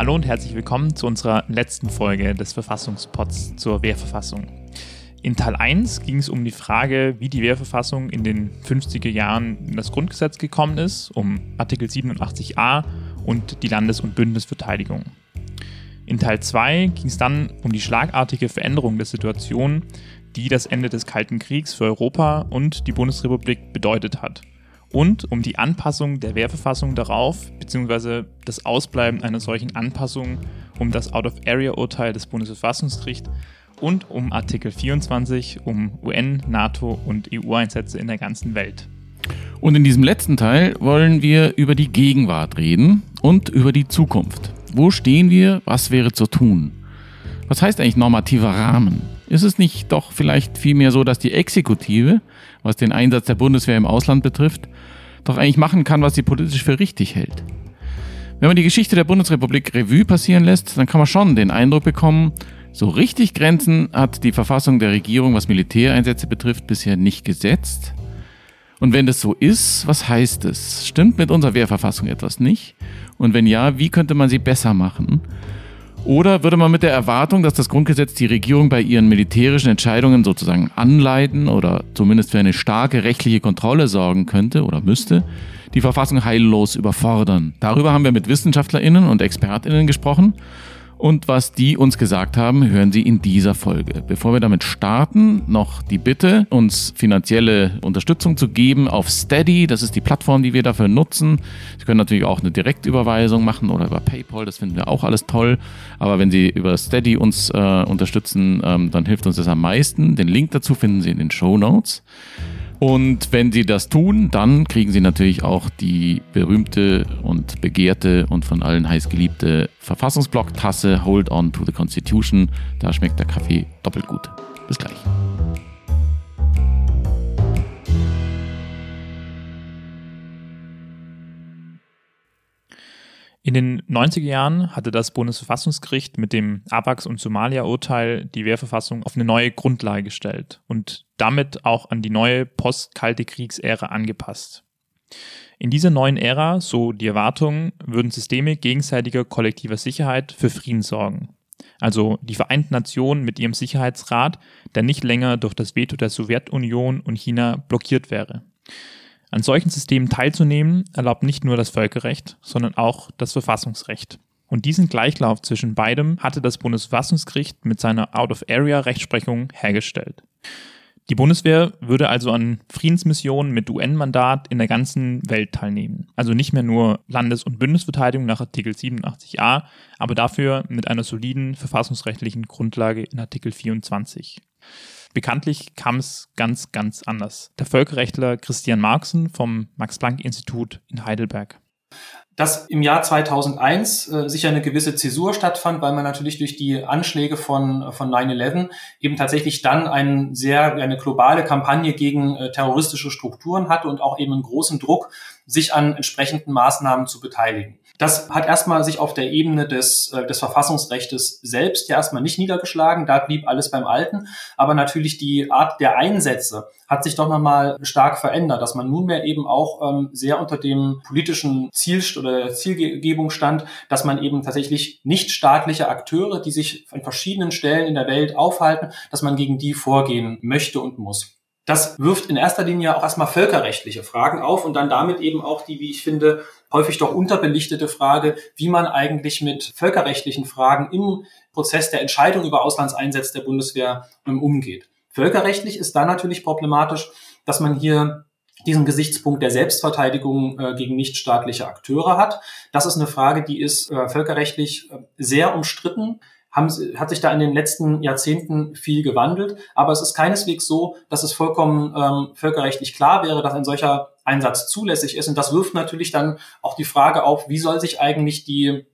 Hallo und herzlich willkommen zu unserer letzten Folge des Verfassungspots zur Wehrverfassung. In Teil 1 ging es um die Frage, wie die Wehrverfassung in den 50er Jahren in das Grundgesetz gekommen ist, um Artikel 87a und die Landes- und Bündnisverteidigung. In Teil 2 ging es dann um die schlagartige Veränderung der Situation, die das Ende des Kalten Kriegs für Europa und die Bundesrepublik bedeutet hat und um die Anpassung der Wehrverfassung darauf, beziehungsweise das Ausbleiben einer solchen Anpassung um das Out-of-Area-Urteil des Bundesverfassungsgerichts und um Artikel 24, um UN, NATO und EU-Einsätze in der ganzen Welt. Und in diesem letzten Teil wollen wir über die Gegenwart reden und über die Zukunft. Wo stehen wir? Was wäre zu tun? Was heißt eigentlich normativer Rahmen? Ist es nicht doch vielleicht vielmehr so, dass die Exekutive, was den Einsatz der Bundeswehr im Ausland betrifft, doch eigentlich machen kann, was sie politisch für richtig hält? Wenn man die Geschichte der Bundesrepublik Revue passieren lässt, dann kann man schon den Eindruck bekommen, so richtig Grenzen hat die Verfassung der Regierung, was Militäreinsätze betrifft, bisher nicht gesetzt. Und wenn das so ist, was heißt es? Stimmt mit unserer Wehrverfassung etwas nicht? Und wenn ja, wie könnte man sie besser machen? Oder würde man mit der Erwartung, dass das Grundgesetz die Regierung bei ihren militärischen Entscheidungen sozusagen anleiten oder zumindest für eine starke rechtliche Kontrolle sorgen könnte oder müsste, die Verfassung heillos überfordern? Darüber haben wir mit Wissenschaftlerinnen und Expertinnen gesprochen und was die uns gesagt haben, hören Sie in dieser Folge. Bevor wir damit starten, noch die Bitte, uns finanzielle Unterstützung zu geben auf Steady. Das ist die Plattform, die wir dafür nutzen. Sie können natürlich auch eine Direktüberweisung machen oder über PayPal. Das finden wir auch alles toll. Aber wenn Sie über Steady uns äh, unterstützen, ähm, dann hilft uns das am meisten. Den Link dazu finden Sie in den Show Notes. Und wenn sie das tun, dann kriegen sie natürlich auch die berühmte und begehrte und von allen heiß geliebte Verfassungsblock-Tasse Hold On to the Constitution. Da schmeckt der Kaffee doppelt gut. Bis gleich. In den 90er Jahren hatte das Bundesverfassungsgericht mit dem ABAX- und Somalia-Urteil die Wehrverfassung auf eine neue Grundlage gestellt und damit auch an die neue post-kalte Kriegsära angepasst. In dieser neuen Ära, so die Erwartung, würden Systeme gegenseitiger kollektiver Sicherheit für Frieden sorgen. Also die Vereinten Nationen mit ihrem Sicherheitsrat, der nicht länger durch das Veto der Sowjetunion und China blockiert wäre. An solchen Systemen teilzunehmen erlaubt nicht nur das Völkerrecht, sondern auch das Verfassungsrecht. Und diesen Gleichlauf zwischen beidem hatte das Bundesverfassungsgericht mit seiner Out-of-Area-Rechtsprechung hergestellt. Die Bundeswehr würde also an Friedensmissionen mit UN-Mandat in der ganzen Welt teilnehmen. Also nicht mehr nur Landes- und Bündnisverteidigung nach Artikel 87a, aber dafür mit einer soliden verfassungsrechtlichen Grundlage in Artikel 24. Bekanntlich kam es ganz, ganz anders. Der Völkerrechtler Christian Marxen vom Max-Planck-Institut in Heidelberg dass im Jahr 2001 äh, sicher eine gewisse Zäsur stattfand, weil man natürlich durch die Anschläge von, von 9-11 eben tatsächlich dann ein sehr, eine globale Kampagne gegen äh, terroristische Strukturen hatte und auch eben einen großen Druck, sich an entsprechenden Maßnahmen zu beteiligen. Das hat erstmal sich auf der Ebene des, äh, des Verfassungsrechtes selbst ja erstmal nicht niedergeschlagen. Da blieb alles beim Alten. Aber natürlich die Art der Einsätze hat sich doch nochmal stark verändert, dass man nunmehr eben auch ähm, sehr unter dem politischen Ziel oder Zielgebung stand, dass man eben tatsächlich nicht staatliche Akteure, die sich an verschiedenen Stellen in der Welt aufhalten, dass man gegen die vorgehen möchte und muss. Das wirft in erster Linie auch erstmal völkerrechtliche Fragen auf und dann damit eben auch die, wie ich finde, häufig doch unterbelichtete Frage, wie man eigentlich mit völkerrechtlichen Fragen im Prozess der Entscheidung über Auslandseinsätze der Bundeswehr ähm, umgeht. Völkerrechtlich ist da natürlich problematisch, dass man hier diesen Gesichtspunkt der Selbstverteidigung äh, gegen nichtstaatliche Akteure hat. Das ist eine Frage, die ist äh, völkerrechtlich äh, sehr umstritten haben, hat sich da in den letzten Jahrzehnten viel gewandelt. Aber es ist keineswegs so, dass es vollkommen ähm, völkerrechtlich klar wäre, dass ein solcher Einsatz zulässig ist. Und das wirft natürlich dann auch die Frage auf, wie soll sich eigentlich die,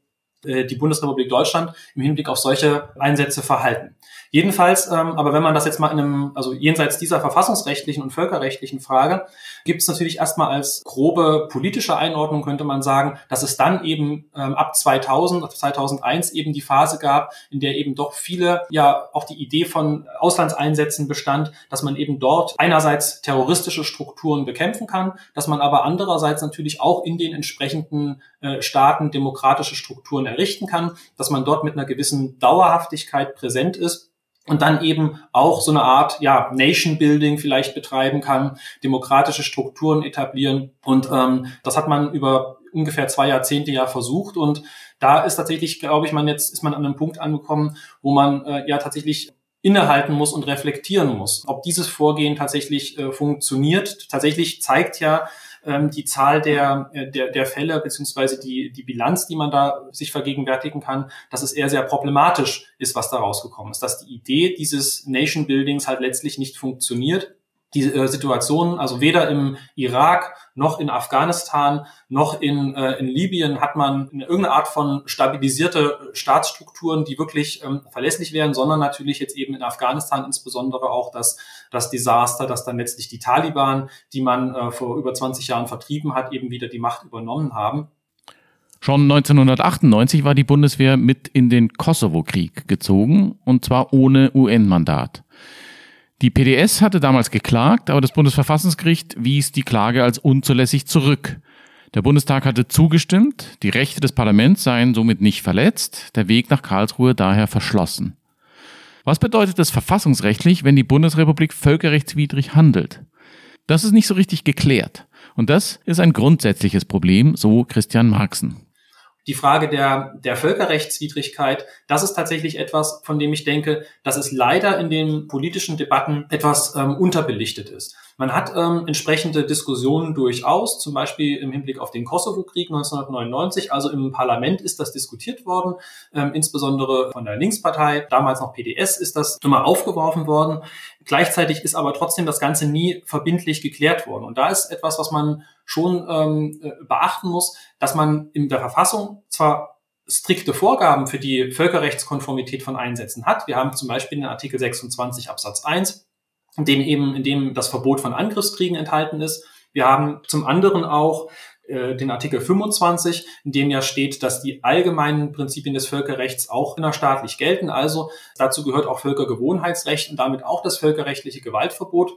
äh, die Bundesrepublik Deutschland im Hinblick auf solche Einsätze verhalten. Jedenfalls, ähm, aber wenn man das jetzt mal in einem, also jenseits dieser verfassungsrechtlichen und völkerrechtlichen Frage, gibt es natürlich erstmal als grobe politische Einordnung, könnte man sagen, dass es dann eben ähm, ab 2000, 2001 eben die Phase gab, in der eben doch viele, ja auch die Idee von Auslandseinsätzen bestand, dass man eben dort einerseits terroristische Strukturen bekämpfen kann, dass man aber andererseits natürlich auch in den entsprechenden äh, Staaten demokratische Strukturen er errichten kann, dass man dort mit einer gewissen Dauerhaftigkeit präsent ist und dann eben auch so eine Art ja, Nation Building vielleicht betreiben kann, demokratische Strukturen etablieren. Und ähm, das hat man über ungefähr zwei Jahrzehnte ja versucht. Und da ist tatsächlich, glaube ich, man jetzt ist man an einem Punkt angekommen, wo man äh, ja tatsächlich innehalten muss und reflektieren muss, ob dieses Vorgehen tatsächlich äh, funktioniert. Tatsächlich zeigt ja ähm, die Zahl der, äh, der, der Fälle beziehungsweise die, die Bilanz, die man da sich vergegenwärtigen kann, dass es eher sehr problematisch ist, was da rausgekommen ist. Dass die Idee dieses Nation Buildings halt letztlich nicht funktioniert die äh, Situation, also weder im Irak noch in Afghanistan noch in, äh, in Libyen hat man irgendeine Art von stabilisierte Staatsstrukturen, die wirklich ähm, verlässlich wären, sondern natürlich jetzt eben in Afghanistan insbesondere auch das, das Desaster, dass dann letztlich die Taliban, die man äh, vor über 20 Jahren vertrieben hat, eben wieder die Macht übernommen haben. Schon 1998 war die Bundeswehr mit in den Kosovo-Krieg gezogen, und zwar ohne UN-Mandat. Die PDS hatte damals geklagt, aber das Bundesverfassungsgericht wies die Klage als unzulässig zurück. Der Bundestag hatte zugestimmt, die Rechte des Parlaments seien somit nicht verletzt, der Weg nach Karlsruhe daher verschlossen. Was bedeutet das verfassungsrechtlich, wenn die Bundesrepublik völkerrechtswidrig handelt? Das ist nicht so richtig geklärt. Und das ist ein grundsätzliches Problem, so Christian Marxen die Frage der, der Völkerrechtswidrigkeit, das ist tatsächlich etwas, von dem ich denke, dass es leider in den politischen Debatten etwas ähm, unterbelichtet ist. Man hat ähm, entsprechende Diskussionen durchaus, zum Beispiel im Hinblick auf den Kosovo-Krieg 1999. Also im Parlament ist das diskutiert worden, ähm, insbesondere von der Linkspartei, damals noch PDS, ist das immer aufgeworfen worden. Gleichzeitig ist aber trotzdem das Ganze nie verbindlich geklärt worden. Und da ist etwas, was man schon ähm, äh, beachten muss, dass man in der Verfassung zwar strikte Vorgaben für die Völkerrechtskonformität von Einsätzen hat. Wir haben zum Beispiel in Artikel 26 Absatz 1, in dem eben, in dem das Verbot von Angriffskriegen enthalten ist. Wir haben zum anderen auch äh, den Artikel 25, in dem ja steht, dass die allgemeinen Prinzipien des Völkerrechts auch innerstaatlich gelten. Also dazu gehört auch Völkergewohnheitsrecht und damit auch das völkerrechtliche Gewaltverbot.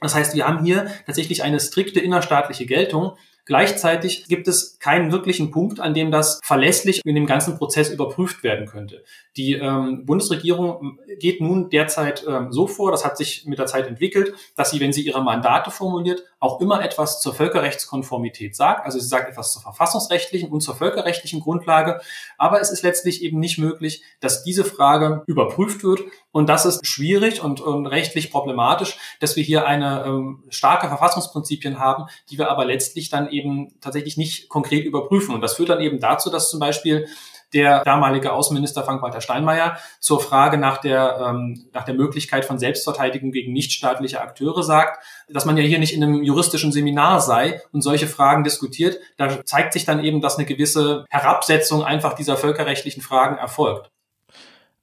Das heißt, wir haben hier tatsächlich eine strikte innerstaatliche Geltung. Gleichzeitig gibt es keinen wirklichen Punkt, an dem das verlässlich in dem ganzen Prozess überprüft werden könnte. Die ähm, Bundesregierung geht nun derzeit ähm, so vor, das hat sich mit der Zeit entwickelt, dass sie, wenn sie ihre Mandate formuliert, auch immer etwas zur Völkerrechtskonformität sagt. Also sie sagt etwas zur verfassungsrechtlichen und zur völkerrechtlichen Grundlage. Aber es ist letztlich eben nicht möglich, dass diese Frage überprüft wird. Und das ist schwierig und, und rechtlich problematisch, dass wir hier eine ähm, starke Verfassungsprinzipien haben, die wir aber letztlich dann eben tatsächlich nicht konkret überprüfen. Und das führt dann eben dazu, dass zum Beispiel der damalige Außenminister Frank-Walter Steinmeier zur Frage nach der, ähm, nach der Möglichkeit von Selbstverteidigung gegen nichtstaatliche Akteure sagt, dass man ja hier nicht in einem juristischen Seminar sei und solche Fragen diskutiert. Da zeigt sich dann eben, dass eine gewisse Herabsetzung einfach dieser völkerrechtlichen Fragen erfolgt.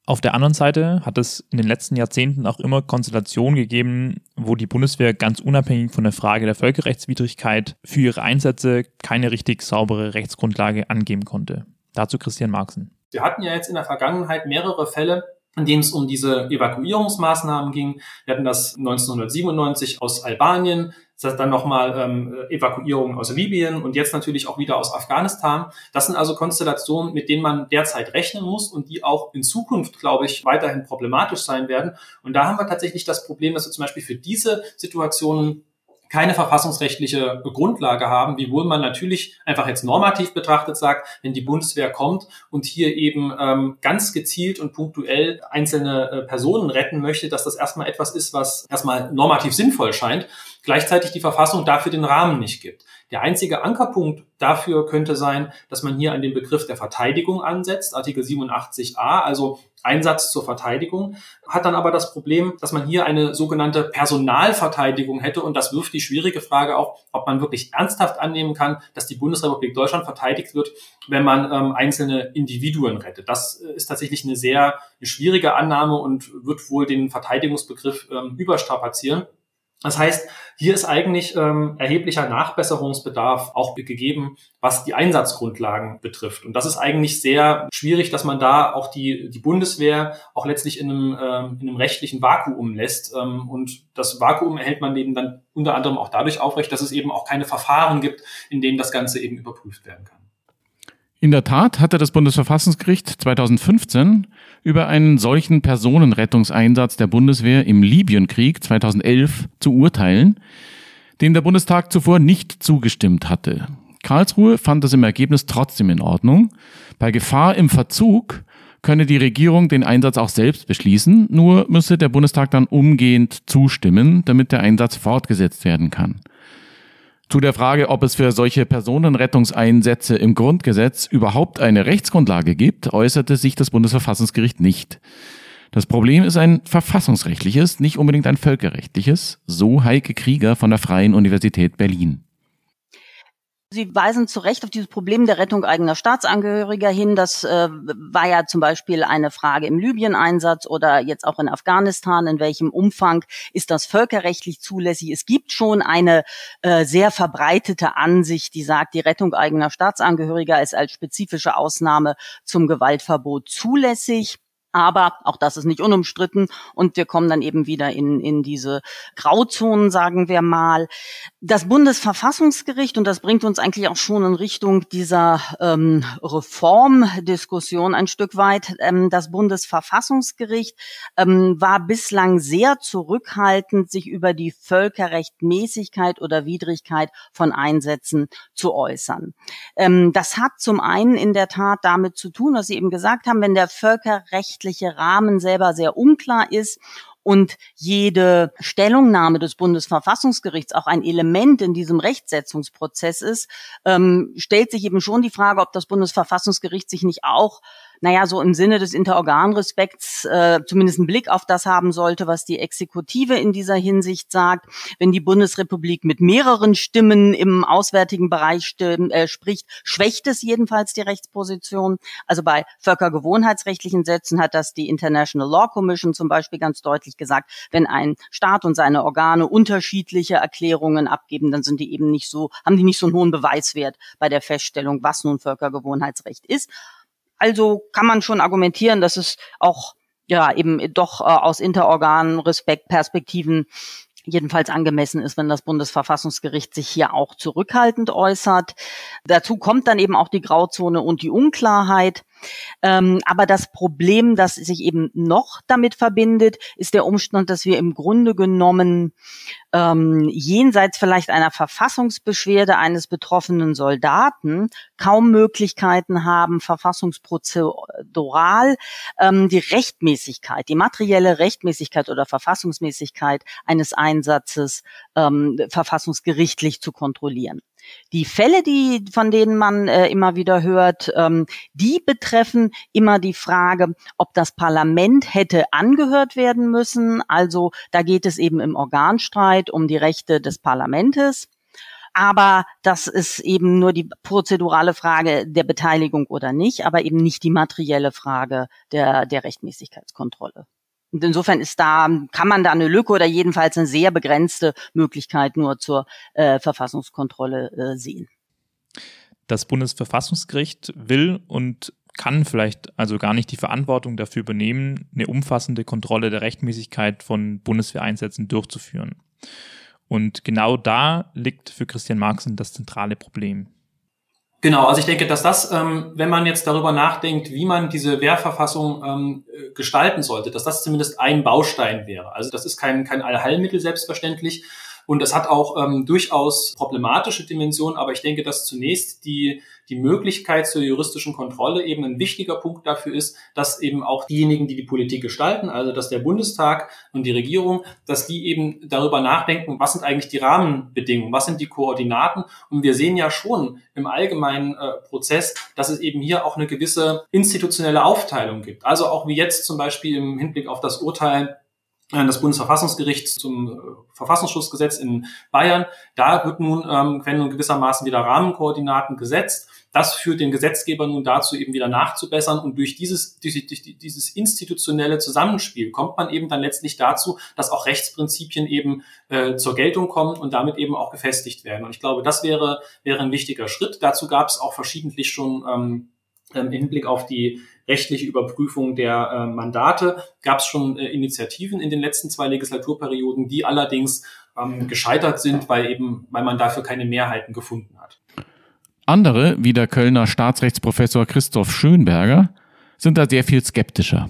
Auf der anderen Seite hat es in den letzten Jahrzehnten auch immer Konstellationen gegeben, wo die Bundeswehr ganz unabhängig von der Frage der Völkerrechtswidrigkeit für ihre Einsätze keine richtig saubere Rechtsgrundlage angeben konnte. Dazu Christian Marxen. Wir hatten ja jetzt in der Vergangenheit mehrere Fälle, in denen es um diese Evakuierungsmaßnahmen ging. Wir hatten das 1997 aus Albanien, dann nochmal ähm, Evakuierung aus Libyen und jetzt natürlich auch wieder aus Afghanistan. Das sind also Konstellationen, mit denen man derzeit rechnen muss und die auch in Zukunft, glaube ich, weiterhin problematisch sein werden. Und da haben wir tatsächlich das Problem, dass wir zum Beispiel für diese Situationen keine verfassungsrechtliche Grundlage haben, wiewohl man natürlich einfach jetzt normativ betrachtet sagt, wenn die Bundeswehr kommt und hier eben ähm, ganz gezielt und punktuell einzelne äh, Personen retten möchte, dass das erstmal etwas ist, was erstmal normativ sinnvoll scheint, gleichzeitig die Verfassung dafür den Rahmen nicht gibt. Der einzige Ankerpunkt dafür könnte sein, dass man hier an den Begriff der Verteidigung ansetzt, Artikel 87a, also Einsatz zur Verteidigung, hat dann aber das Problem, dass man hier eine sogenannte Personalverteidigung hätte und das wirft die schwierige Frage auf, ob man wirklich ernsthaft annehmen kann, dass die Bundesrepublik Deutschland verteidigt wird, wenn man ähm, einzelne Individuen rettet. Das ist tatsächlich eine sehr eine schwierige Annahme und wird wohl den Verteidigungsbegriff ähm, überstrapazieren. Das heißt, hier ist eigentlich ähm, erheblicher Nachbesserungsbedarf auch gegeben, was die Einsatzgrundlagen betrifft. Und das ist eigentlich sehr schwierig, dass man da auch die, die Bundeswehr auch letztlich in einem, ähm, in einem rechtlichen Vakuum lässt. Ähm, und das Vakuum erhält man eben dann unter anderem auch dadurch aufrecht, dass es eben auch keine Verfahren gibt, in denen das Ganze eben überprüft werden kann. In der Tat hatte das Bundesverfassungsgericht 2015 über einen solchen Personenrettungseinsatz der Bundeswehr im Libyenkrieg 2011 zu urteilen, dem der Bundestag zuvor nicht zugestimmt hatte. Karlsruhe fand das im Ergebnis trotzdem in Ordnung. Bei Gefahr im Verzug könne die Regierung den Einsatz auch selbst beschließen, nur müsse der Bundestag dann umgehend zustimmen, damit der Einsatz fortgesetzt werden kann. Zu der Frage, ob es für solche Personenrettungseinsätze im Grundgesetz überhaupt eine Rechtsgrundlage gibt, äußerte sich das Bundesverfassungsgericht nicht. Das Problem ist ein verfassungsrechtliches, nicht unbedingt ein völkerrechtliches, so Heike Krieger von der Freien Universität Berlin. Sie weisen zu Recht auf dieses Problem der Rettung eigener Staatsangehöriger hin. Das äh, war ja zum Beispiel eine Frage im Libyen-Einsatz oder jetzt auch in Afghanistan. In welchem Umfang ist das völkerrechtlich zulässig? Es gibt schon eine äh, sehr verbreitete Ansicht, die sagt, die Rettung eigener Staatsangehöriger ist als spezifische Ausnahme zum Gewaltverbot zulässig. Aber auch das ist nicht unumstritten und wir kommen dann eben wieder in, in diese Grauzonen, sagen wir mal. Das Bundesverfassungsgericht, und das bringt uns eigentlich auch schon in Richtung dieser ähm, Reformdiskussion ein Stück weit, ähm, das Bundesverfassungsgericht ähm, war bislang sehr zurückhaltend, sich über die Völkerrechtmäßigkeit oder Widrigkeit von Einsätzen zu äußern. Ähm, das hat zum einen in der Tat damit zu tun, was Sie eben gesagt haben, wenn der Völkerrecht rechtliche Rahmen selber sehr unklar ist und jede Stellungnahme des Bundesverfassungsgerichts auch ein Element in diesem Rechtsetzungsprozess ist, ähm, stellt sich eben schon die Frage, ob das Bundesverfassungsgericht sich nicht auch naja, so im Sinne des Interorganrespekts äh, zumindest einen Blick auf das haben sollte, was die Exekutive in dieser Hinsicht sagt. Wenn die Bundesrepublik mit mehreren Stimmen im auswärtigen Bereich stimmen, äh, spricht, schwächt es jedenfalls die Rechtsposition. Also bei völkergewohnheitsrechtlichen Sätzen hat das die International Law Commission zum Beispiel ganz deutlich gesagt, wenn ein Staat und seine Organe unterschiedliche Erklärungen abgeben, dann sind die eben nicht so, haben die nicht so einen hohen Beweiswert bei der Feststellung, was nun Völkergewohnheitsrecht ist. Also kann man schon argumentieren, dass es auch ja eben doch äh, aus Interorganen Respektperspektiven jedenfalls angemessen ist, wenn das Bundesverfassungsgericht sich hier auch zurückhaltend äußert. Dazu kommt dann eben auch die Grauzone und die Unklarheit. Ähm, aber das Problem, das sich eben noch damit verbindet, ist der Umstand, dass wir im Grunde genommen ähm, jenseits vielleicht einer Verfassungsbeschwerde eines betroffenen Soldaten kaum Möglichkeiten haben, verfassungsprozedural ähm, die Rechtmäßigkeit, die materielle Rechtmäßigkeit oder Verfassungsmäßigkeit eines Einsatzes ähm, verfassungsgerichtlich zu kontrollieren. Die Fälle, die, von denen man äh, immer wieder hört, ähm, die betreffen immer die Frage, ob das Parlament hätte angehört werden müssen. Also da geht es eben im Organstreit um die Rechte des Parlamentes. Aber das ist eben nur die prozedurale Frage der Beteiligung oder nicht, aber eben nicht die materielle Frage der, der Rechtmäßigkeitskontrolle. Und insofern ist da, kann man da eine Lücke oder jedenfalls eine sehr begrenzte Möglichkeit nur zur äh, Verfassungskontrolle äh, sehen. Das Bundesverfassungsgericht will und kann vielleicht also gar nicht die Verantwortung dafür übernehmen, eine umfassende Kontrolle der Rechtmäßigkeit von Bundeswehreinsätzen durchzuführen. Und genau da liegt für Christian Marxen das zentrale Problem. Genau, also ich denke, dass das, ähm, wenn man jetzt darüber nachdenkt, wie man diese Wehrverfassung ähm, äh, gestalten sollte, dass das zumindest ein Baustein wäre. Also das ist kein, kein Allheilmittel selbstverständlich. Und es hat auch ähm, durchaus problematische Dimensionen, aber ich denke, dass zunächst die die Möglichkeit zur juristischen Kontrolle eben ein wichtiger Punkt dafür ist, dass eben auch diejenigen, die die Politik gestalten, also dass der Bundestag und die Regierung, dass die eben darüber nachdenken, was sind eigentlich die Rahmenbedingungen, was sind die Koordinaten. Und wir sehen ja schon im allgemeinen äh, Prozess, dass es eben hier auch eine gewisse institutionelle Aufteilung gibt. Also auch wie jetzt zum Beispiel im Hinblick auf das Urteil des Bundesverfassungsgerichts zum äh, Verfassungsschutzgesetz in Bayern. Da wird nun, ähm, werden nun gewissermaßen wieder Rahmenkoordinaten gesetzt. Das führt den Gesetzgeber nun dazu, eben wieder nachzubessern. Und durch dieses, durch, durch dieses institutionelle Zusammenspiel kommt man eben dann letztlich dazu, dass auch Rechtsprinzipien eben äh, zur Geltung kommen und damit eben auch gefestigt werden. Und ich glaube, das wäre, wäre ein wichtiger Schritt. Dazu gab es auch verschiedentlich schon ähm, im Hinblick auf die rechtliche Überprüfung der äh, Mandate gab es schon äh, Initiativen in den letzten zwei Legislaturperioden, die allerdings ähm, gescheitert sind, weil eben, weil man dafür keine Mehrheiten gefunden hat. Andere, wie der Kölner Staatsrechtsprofessor Christoph Schönberger, sind da sehr viel skeptischer.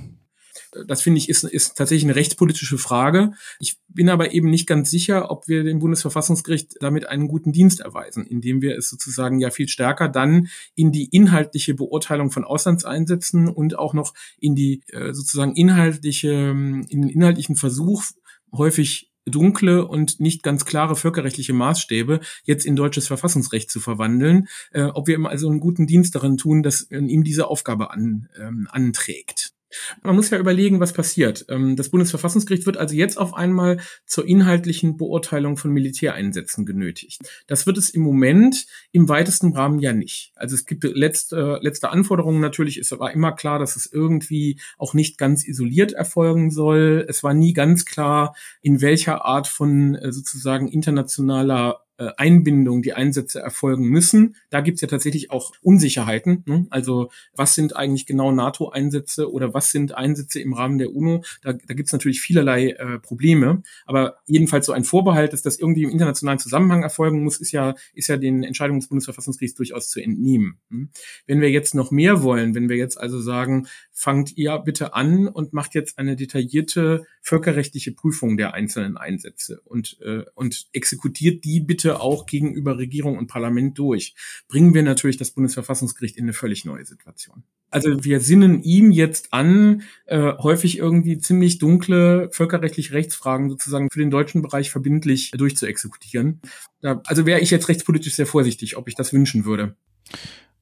Das finde ich ist, ist tatsächlich eine rechtspolitische Frage. Ich bin aber eben nicht ganz sicher, ob wir dem Bundesverfassungsgericht damit einen guten Dienst erweisen, indem wir es sozusagen ja viel stärker dann in die inhaltliche Beurteilung von Auslandseinsätzen und auch noch in die äh, sozusagen inhaltliche, in den inhaltlichen Versuch häufig dunkle und nicht ganz klare völkerrechtliche Maßstäbe jetzt in deutsches Verfassungsrecht zu verwandeln, äh, ob wir ihm also einen guten Dienst darin tun, dass ihm diese Aufgabe an, ähm, anträgt. Man muss ja überlegen, was passiert. Ähm, das Bundesverfassungsgericht wird also jetzt auf einmal zur inhaltlichen Beurteilung von Militäreinsätzen genötigt. Das wird es im Moment im weitesten Rahmen ja nicht. Also es gibt letzte, letzte Anforderungen natürlich. Es war immer klar, dass es irgendwie auch nicht ganz isoliert erfolgen soll. Es war nie ganz klar, in welcher Art von äh, sozusagen internationaler Einbindung die Einsätze erfolgen müssen. Da gibt's ja tatsächlich auch Unsicherheiten. Ne? Also was sind eigentlich genau NATO-Einsätze oder was sind Einsätze im Rahmen der UNO? Da, da gibt's natürlich vielerlei äh, Probleme. Aber jedenfalls so ein Vorbehalt, dass das irgendwie im internationalen Zusammenhang erfolgen muss, ist ja, ist ja den Entscheidungen des Bundesverfassungsgerichts durchaus zu entnehmen. Hm? Wenn wir jetzt noch mehr wollen, wenn wir jetzt also sagen, fangt ihr bitte an und macht jetzt eine detaillierte völkerrechtliche Prüfung der einzelnen Einsätze und, äh, und exekutiert die bitte auch gegenüber Regierung und Parlament durch, bringen wir natürlich das Bundesverfassungsgericht in eine völlig neue Situation. Also wir sinnen ihm jetzt an, äh, häufig irgendwie ziemlich dunkle völkerrechtliche Rechtsfragen sozusagen für den deutschen Bereich verbindlich durchzuexekutieren. Da, also wäre ich jetzt rechtspolitisch sehr vorsichtig, ob ich das wünschen würde.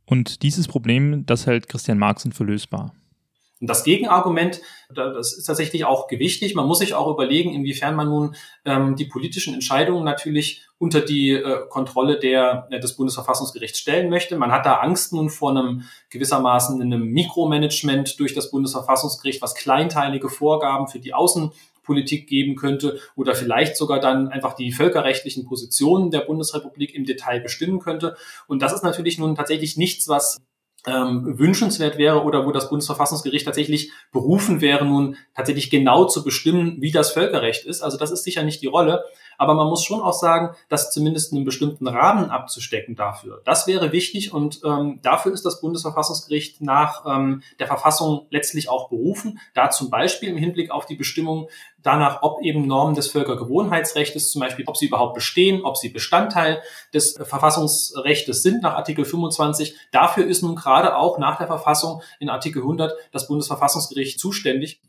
Und dieses Problem, das hält Christian Marx für lösbar. Und das Gegenargument, das ist tatsächlich auch gewichtig. Man muss sich auch überlegen, inwiefern man nun ähm, die politischen Entscheidungen natürlich unter die äh, Kontrolle der, äh, des Bundesverfassungsgerichts stellen möchte. Man hat da Angst nun vor einem gewissermaßen einem Mikromanagement durch das Bundesverfassungsgericht, was kleinteilige Vorgaben für die Außenpolitik geben könnte oder vielleicht sogar dann einfach die völkerrechtlichen Positionen der Bundesrepublik im Detail bestimmen könnte. Und das ist natürlich nun tatsächlich nichts, was ähm, wünschenswert wäre oder wo das Bundesverfassungsgericht tatsächlich berufen wäre, nun tatsächlich genau zu bestimmen, wie das Völkerrecht ist. Also das ist sicher nicht die Rolle. Aber man muss schon auch sagen, dass zumindest einen bestimmten Rahmen abzustecken dafür. Das wäre wichtig und ähm, dafür ist das Bundesverfassungsgericht nach ähm, der Verfassung letztlich auch berufen. Da zum Beispiel im Hinblick auf die Bestimmung danach, ob eben Normen des Völkergewohnheitsrechts zum Beispiel, ob sie überhaupt bestehen, ob sie Bestandteil des Verfassungsrechts sind nach Artikel 25. Dafür ist nun gerade auch nach der Verfassung in Artikel 100 das Bundesverfassungsgericht zuständig.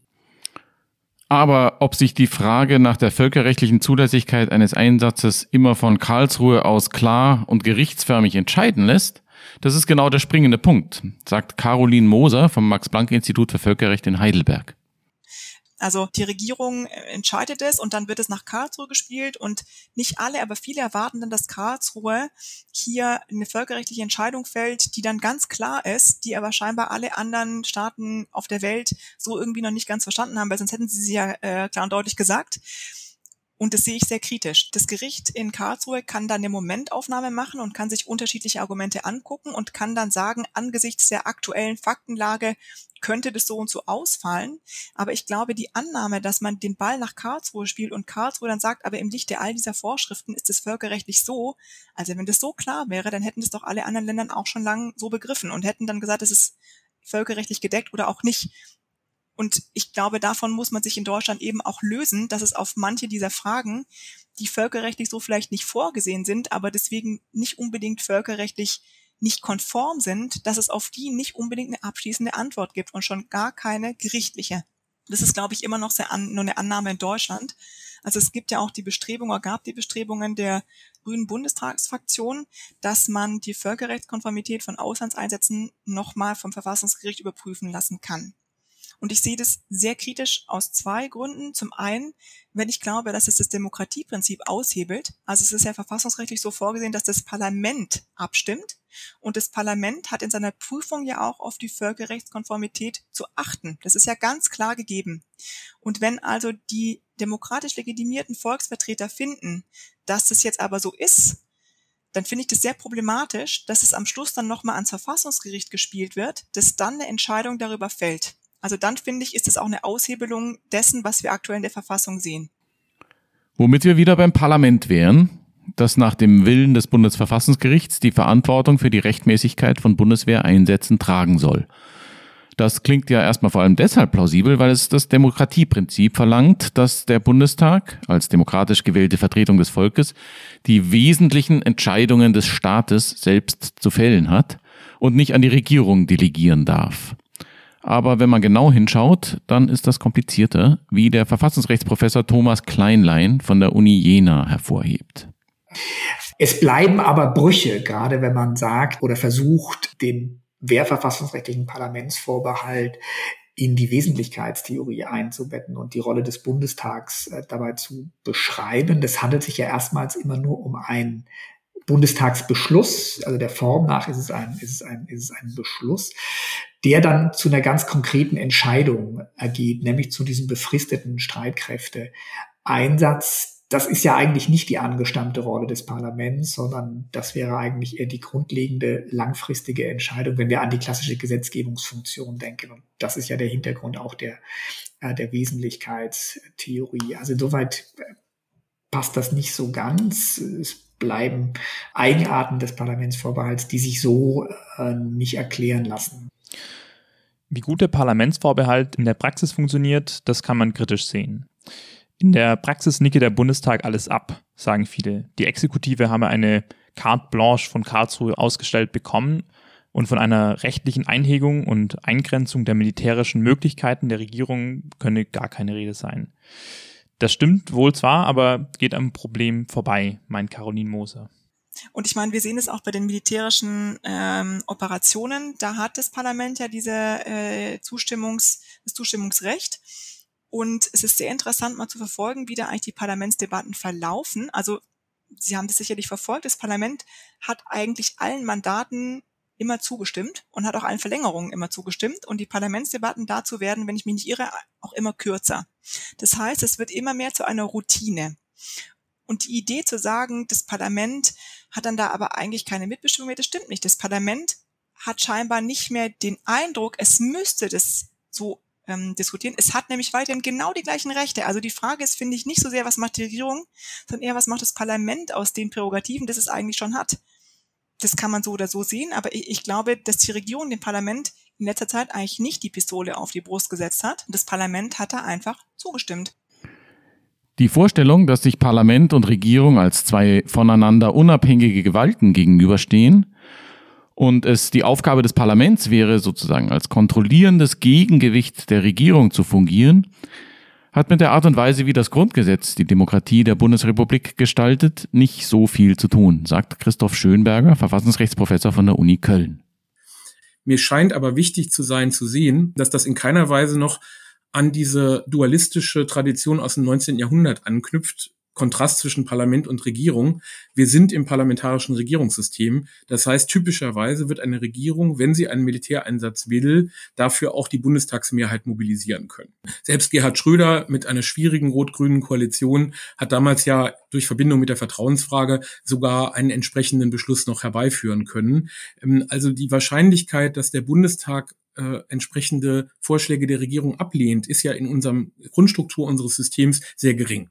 Aber ob sich die Frage nach der völkerrechtlichen Zulässigkeit eines Einsatzes immer von Karlsruhe aus klar und gerichtsförmig entscheiden lässt, das ist genau der springende Punkt, sagt Caroline Moser vom Max-Planck-Institut für Völkerrecht in Heidelberg. Also die Regierung äh, entscheidet es und dann wird es nach Karlsruhe gespielt und nicht alle, aber viele erwarten dann, dass Karlsruhe hier eine völkerrechtliche Entscheidung fällt, die dann ganz klar ist, die aber scheinbar alle anderen Staaten auf der Welt so irgendwie noch nicht ganz verstanden haben, weil sonst hätten sie sie ja äh, klar und deutlich gesagt. Und das sehe ich sehr kritisch. Das Gericht in Karlsruhe kann dann eine Momentaufnahme machen und kann sich unterschiedliche Argumente angucken und kann dann sagen, angesichts der aktuellen Faktenlage könnte das so und so ausfallen. Aber ich glaube, die Annahme, dass man den Ball nach Karlsruhe spielt und Karlsruhe dann sagt, aber im Lichte all dieser Vorschriften ist es völkerrechtlich so. Also wenn das so klar wäre, dann hätten das doch alle anderen Länder auch schon lang so begriffen und hätten dann gesagt, es ist völkerrechtlich gedeckt oder auch nicht. Und ich glaube, davon muss man sich in Deutschland eben auch lösen, dass es auf manche dieser Fragen, die völkerrechtlich so vielleicht nicht vorgesehen sind, aber deswegen nicht unbedingt völkerrechtlich nicht konform sind, dass es auf die nicht unbedingt eine abschließende Antwort gibt und schon gar keine gerichtliche. Das ist, glaube ich, immer noch sehr an, nur eine Annahme in Deutschland. Also es gibt ja auch die Bestrebung, oder gab die Bestrebungen der grünen Bundestagsfraktion, dass man die Völkerrechtskonformität von Auslandseinsätzen nochmal vom Verfassungsgericht überprüfen lassen kann. Und ich sehe das sehr kritisch aus zwei Gründen. Zum einen, wenn ich glaube, dass es das Demokratieprinzip aushebelt. Also es ist ja verfassungsrechtlich so vorgesehen, dass das Parlament abstimmt. Und das Parlament hat in seiner Prüfung ja auch auf die Völkerrechtskonformität zu achten. Das ist ja ganz klar gegeben. Und wenn also die demokratisch legitimierten Volksvertreter finden, dass das jetzt aber so ist, dann finde ich das sehr problematisch, dass es am Schluss dann nochmal ans Verfassungsgericht gespielt wird, dass dann eine Entscheidung darüber fällt. Also dann finde ich, ist es auch eine Aushebelung dessen, was wir aktuell in der Verfassung sehen. Womit wir wieder beim Parlament wären. das nach dem Willen des Bundesverfassungsgerichts die Verantwortung für die Rechtmäßigkeit von Bundeswehreinsätzen tragen soll. Das klingt ja erstmal vor allem deshalb plausibel, weil es das Demokratieprinzip verlangt, dass der Bundestag als demokratisch gewählte Vertretung des Volkes die wesentlichen Entscheidungen des Staates selbst zu fällen hat und nicht an die Regierung delegieren darf. Aber wenn man genau hinschaut, dann ist das komplizierter, wie der Verfassungsrechtsprofessor Thomas Kleinlein von der Uni Jena hervorhebt. Es bleiben aber Brüche, gerade wenn man sagt oder versucht, den wehrverfassungsrechtlichen Parlamentsvorbehalt in die Wesentlichkeitstheorie einzubetten und die Rolle des Bundestags äh, dabei zu beschreiben. Das handelt sich ja erstmals immer nur um einen Bundestagsbeschluss, also der Form nach ist es ein, ist es ein, ist es ein Beschluss, der dann zu einer ganz konkreten Entscheidung ergeht, nämlich zu diesem befristeten Streitkräfteeinsatz, das ist ja eigentlich nicht die angestammte Rolle des Parlaments, sondern das wäre eigentlich eher die grundlegende langfristige Entscheidung, wenn wir an die klassische Gesetzgebungsfunktion denken. Und das ist ja der Hintergrund auch der, äh, der Wesentlichkeitstheorie. Also insoweit äh, passt das nicht so ganz. Es bleiben Eigenarten des Parlamentsvorbehalts, die sich so äh, nicht erklären lassen. Wie gut der Parlamentsvorbehalt in der Praxis funktioniert, das kann man kritisch sehen. In der Praxis nicke der Bundestag alles ab, sagen viele. Die Exekutive habe eine Carte Blanche von Karlsruhe ausgestellt bekommen und von einer rechtlichen Einhegung und Eingrenzung der militärischen Möglichkeiten der Regierung könne gar keine Rede sein. Das stimmt wohl zwar, aber geht am Problem vorbei, meint Caroline Moser. Und ich meine, wir sehen es auch bei den militärischen ähm, Operationen. Da hat das Parlament ja diese äh, Zustimmungs, das Zustimmungsrecht. Und es ist sehr interessant, mal zu verfolgen, wie da eigentlich die Parlamentsdebatten verlaufen. Also Sie haben das sicherlich verfolgt. Das Parlament hat eigentlich allen Mandaten immer zugestimmt und hat auch allen Verlängerungen immer zugestimmt. Und die Parlamentsdebatten dazu werden, wenn ich mich nicht irre, auch immer kürzer. Das heißt, es wird immer mehr zu einer Routine. Und die Idee zu sagen, das Parlament hat dann da aber eigentlich keine Mitbestimmung mehr, das stimmt nicht. Das Parlament hat scheinbar nicht mehr den Eindruck, es müsste das so ähm, diskutieren. Es hat nämlich weiterhin genau die gleichen Rechte. Also die Frage ist, finde ich, nicht so sehr, was macht die Regierung, sondern eher, was macht das Parlament aus den Prärogativen, das es eigentlich schon hat. Das kann man so oder so sehen, aber ich, ich glaube, dass die Regierung dem Parlament in letzter Zeit eigentlich nicht die Pistole auf die Brust gesetzt hat. Das Parlament hat da einfach zugestimmt. Die Vorstellung, dass sich Parlament und Regierung als zwei voneinander unabhängige Gewalten gegenüberstehen, und es die Aufgabe des Parlaments wäre, sozusagen als kontrollierendes Gegengewicht der Regierung zu fungieren, hat mit der Art und Weise, wie das Grundgesetz die Demokratie der Bundesrepublik gestaltet, nicht so viel zu tun, sagt Christoph Schönberger, Verfassungsrechtsprofessor von der Uni Köln. Mir scheint aber wichtig zu sein, zu sehen, dass das in keiner Weise noch an diese dualistische Tradition aus dem 19. Jahrhundert anknüpft, Kontrast zwischen Parlament und Regierung. Wir sind im parlamentarischen Regierungssystem. Das heißt, typischerweise wird eine Regierung, wenn sie einen Militäreinsatz will, dafür auch die Bundestagsmehrheit mobilisieren können. Selbst Gerhard Schröder mit einer schwierigen rot-grünen Koalition hat damals ja durch Verbindung mit der Vertrauensfrage sogar einen entsprechenden Beschluss noch herbeiführen können. Ähm, also die Wahrscheinlichkeit, dass der Bundestag äh, entsprechende Vorschläge der Regierung ablehnt, ist ja in unserem Grundstruktur unseres Systems sehr gering.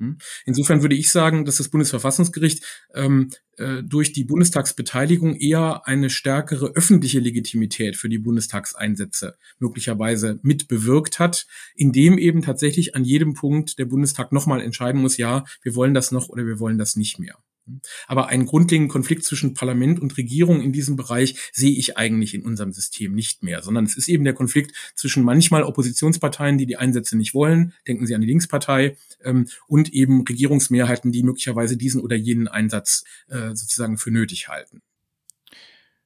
Hm? Insofern würde ich sagen, dass das Bundesverfassungsgericht ähm, äh, durch die Bundestagsbeteiligung eher eine stärkere öffentliche Legitimität für die Bundestagseinsätze möglicherweise mit bewirkt hat, indem eben tatsächlich an jedem Punkt der Bundestag nochmal entscheiden muss, ja, wir wollen das noch oder wir wollen das nicht mehr. Aber einen grundlegenden Konflikt zwischen Parlament und Regierung in diesem Bereich sehe ich eigentlich in unserem System nicht mehr, sondern es ist eben der Konflikt zwischen manchmal Oppositionsparteien, die die Einsätze nicht wollen, denken Sie an die Linkspartei, ähm, und eben Regierungsmehrheiten, die möglicherweise diesen oder jenen Einsatz äh, sozusagen für nötig halten.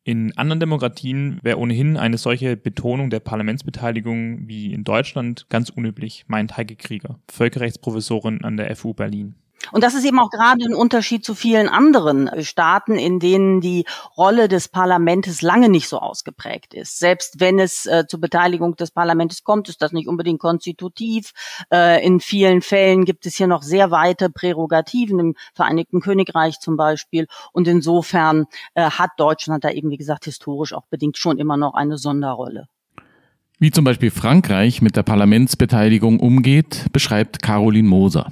In anderen Demokratien wäre ohnehin eine solche Betonung der Parlamentsbeteiligung wie in Deutschland ganz unüblich, meint Heike Krieger, Völkerrechtsprofessorin an der FU Berlin. Und das ist eben auch gerade ein Unterschied zu vielen anderen äh, Staaten, in denen die Rolle des Parlaments lange nicht so ausgeprägt ist. Selbst wenn es äh, zur Beteiligung des Parlaments kommt, ist das nicht unbedingt konstitutiv. Äh, in vielen Fällen gibt es hier noch sehr weite Prärogativen im Vereinigten Königreich zum Beispiel. Und insofern äh, hat Deutschland da eben, wie gesagt, historisch auch bedingt schon immer noch eine Sonderrolle. Wie zum Beispiel Frankreich mit der Parlamentsbeteiligung umgeht, beschreibt Caroline Moser.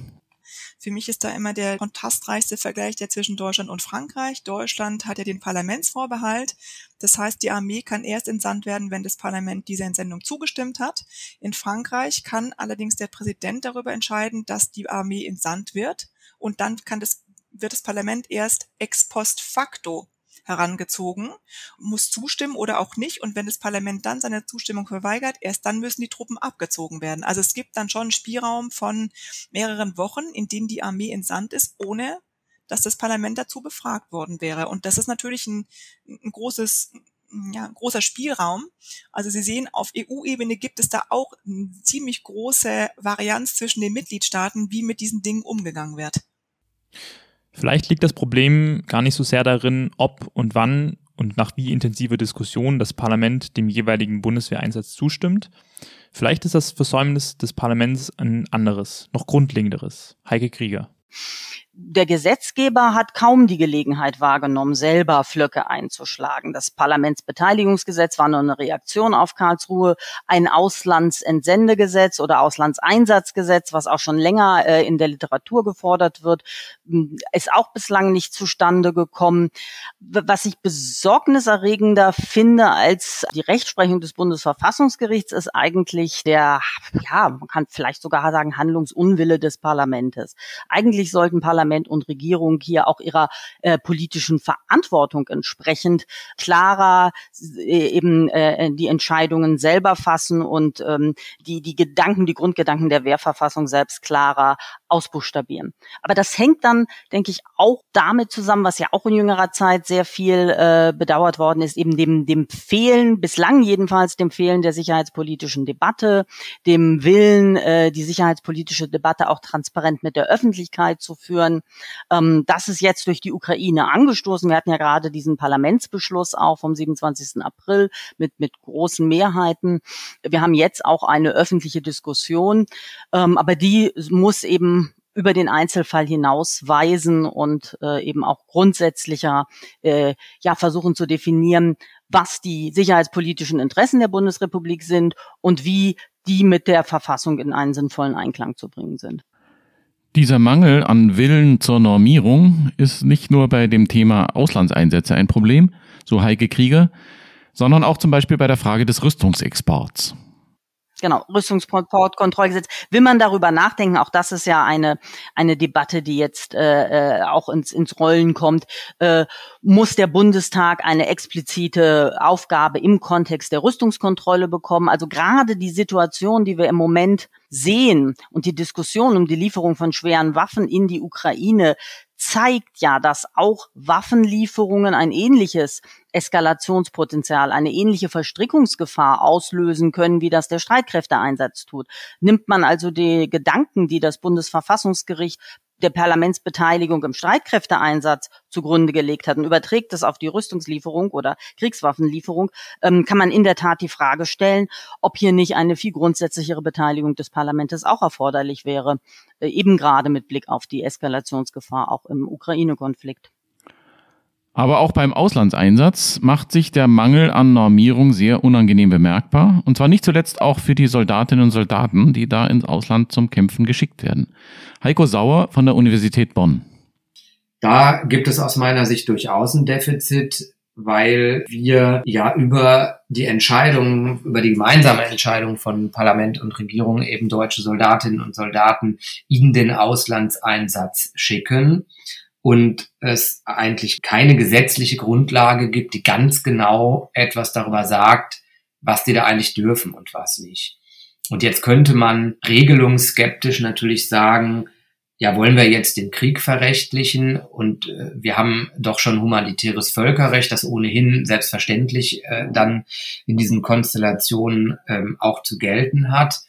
Für mich ist da immer der kontrastreichste Vergleich der zwischen Deutschland und Frankreich. Deutschland hat ja den Parlamentsvorbehalt. Das heißt, die Armee kann erst entsandt werden, wenn das Parlament dieser Entsendung zugestimmt hat. In Frankreich kann allerdings der Präsident darüber entscheiden, dass die Armee entsandt wird. Und dann kann das, wird das Parlament erst ex post facto herangezogen, muss zustimmen oder auch nicht. Und wenn das Parlament dann seine Zustimmung verweigert, erst dann müssen die Truppen abgezogen werden. Also es gibt dann schon einen Spielraum von mehreren Wochen, in denen die Armee entsandt ist, ohne dass das Parlament dazu befragt worden wäre. Und das ist natürlich ein, ein großes, ja, ein großer Spielraum. Also Sie sehen, auf EU-Ebene gibt es da auch eine ziemlich große Varianz zwischen den Mitgliedstaaten, wie mit diesen Dingen umgegangen wird. Vielleicht liegt das Problem gar nicht so sehr darin, ob und wann und nach wie intensiver Diskussion das Parlament dem jeweiligen Bundeswehreinsatz zustimmt. Vielleicht ist das Versäumnis des Parlaments ein anderes, noch grundlegenderes. Heike Krieger der Gesetzgeber hat kaum die Gelegenheit wahrgenommen, selber Flöcke einzuschlagen. Das Parlamentsbeteiligungsgesetz war nur eine Reaktion auf Karlsruhe. Ein Auslandsentsendegesetz oder Auslandseinsatzgesetz, was auch schon länger äh, in der Literatur gefordert wird, ist auch bislang nicht zustande gekommen. Was ich besorgniserregender finde als die Rechtsprechung des Bundesverfassungsgerichts ist eigentlich der, ja, man kann vielleicht sogar sagen, Handlungsunwille des Parlamentes. Eigentlich sollten Parlamente Parlament und Regierung hier auch ihrer äh, politischen Verantwortung entsprechend klarer äh, eben äh, die Entscheidungen selber fassen und ähm, die, die Gedanken, die Grundgedanken der Wehrverfassung selbst klarer ausbuchstabieren. Aber das hängt dann, denke ich, auch damit zusammen, was ja auch in jüngerer Zeit sehr viel äh, bedauert worden ist, eben dem, dem Fehlen, bislang jedenfalls dem Fehlen der sicherheitspolitischen Debatte, dem Willen, äh, die sicherheitspolitische Debatte auch transparent mit der Öffentlichkeit zu führen. Ähm, das ist jetzt durch die Ukraine angestoßen. Wir hatten ja gerade diesen Parlamentsbeschluss auch vom 27. April mit, mit großen Mehrheiten. Wir haben jetzt auch eine öffentliche Diskussion, ähm, aber die muss eben über den Einzelfall hinausweisen und äh, eben auch grundsätzlicher äh, ja versuchen zu definieren, was die sicherheitspolitischen Interessen der Bundesrepublik sind und wie die mit der Verfassung in einen sinnvollen Einklang zu bringen sind. Dieser Mangel an Willen zur Normierung ist nicht nur bei dem Thema Auslandseinsätze ein Problem, so Heike Krieger, sondern auch zum Beispiel bei der Frage des Rüstungsexports. Genau, Rüstungskontrollgesetz. Will man darüber nachdenken, auch das ist ja eine, eine Debatte, die jetzt äh, äh, auch ins, ins Rollen kommt, äh, muss der Bundestag eine explizite Aufgabe im Kontext der Rüstungskontrolle bekommen. Also gerade die Situation, die wir im Moment sehen und die Diskussion um die Lieferung von schweren Waffen in die Ukraine zeigt ja, dass auch Waffenlieferungen ein ähnliches Eskalationspotenzial, eine ähnliche Verstrickungsgefahr auslösen können, wie das der Streitkräfteeinsatz tut. Nimmt man also die Gedanken, die das Bundesverfassungsgericht der Parlamentsbeteiligung im Streitkräfteeinsatz zugrunde gelegt hat und überträgt es auf die Rüstungslieferung oder Kriegswaffenlieferung, ähm, kann man in der Tat die Frage stellen, ob hier nicht eine viel grundsätzlichere Beteiligung des Parlaments auch erforderlich wäre, äh, eben gerade mit Blick auf die Eskalationsgefahr auch im Ukraine-Konflikt. Aber auch beim Auslandseinsatz macht sich der Mangel an Normierung sehr unangenehm bemerkbar. Und zwar nicht zuletzt auch für die Soldatinnen und Soldaten, die da ins Ausland zum Kämpfen geschickt werden. Heiko Sauer von der Universität Bonn. Da gibt es aus meiner Sicht durchaus ein Defizit, weil wir ja über die Entscheidung, über die gemeinsame Entscheidung von Parlament und Regierung eben deutsche Soldatinnen und Soldaten in den Auslandseinsatz schicken und es eigentlich keine gesetzliche Grundlage gibt, die ganz genau etwas darüber sagt, was die da eigentlich dürfen und was nicht. Und jetzt könnte man regelungsskeptisch natürlich sagen, ja, wollen wir jetzt den Krieg verrechtlichen und äh, wir haben doch schon humanitäres Völkerrecht, das ohnehin selbstverständlich äh, dann in diesen Konstellationen ähm, auch zu gelten hat.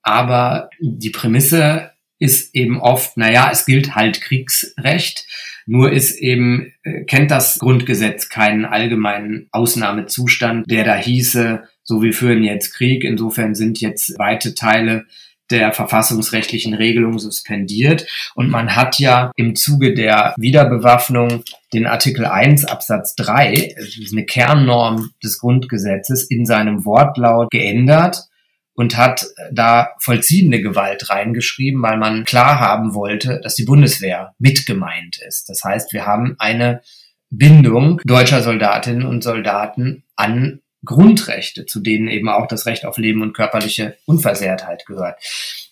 Aber die Prämisse ist eben oft, naja, es gilt halt Kriegsrecht. Nur ist eben, äh, kennt das Grundgesetz keinen allgemeinen Ausnahmezustand, der da hieße, so wir führen jetzt Krieg. Insofern sind jetzt weite Teile der verfassungsrechtlichen Regelung suspendiert. Und man hat ja im Zuge der Wiederbewaffnung den Artikel 1 Absatz 3, also eine Kernnorm des Grundgesetzes, in seinem Wortlaut geändert und hat da vollziehende Gewalt reingeschrieben, weil man klar haben wollte, dass die Bundeswehr mitgemeint ist. Das heißt, wir haben eine Bindung deutscher Soldatinnen und Soldaten an Grundrechte, zu denen eben auch das Recht auf Leben und körperliche Unversehrtheit gehört.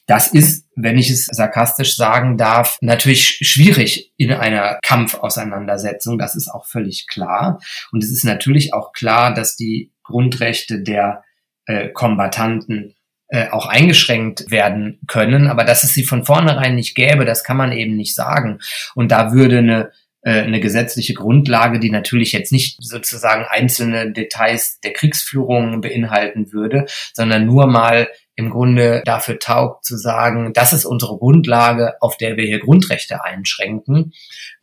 Das ist, wenn ich es sarkastisch sagen darf, natürlich schwierig in einer Kampfauseinandersetzung. Das ist auch völlig klar. Und es ist natürlich auch klar, dass die Grundrechte der äh, Kombatanten äh, auch eingeschränkt werden können. Aber dass es sie von vornherein nicht gäbe, das kann man eben nicht sagen. Und da würde eine äh, eine gesetzliche Grundlage, die natürlich jetzt nicht sozusagen einzelne Details der Kriegsführung beinhalten würde, sondern nur mal im Grunde dafür taugt zu sagen, das ist unsere Grundlage, auf der wir hier Grundrechte einschränken,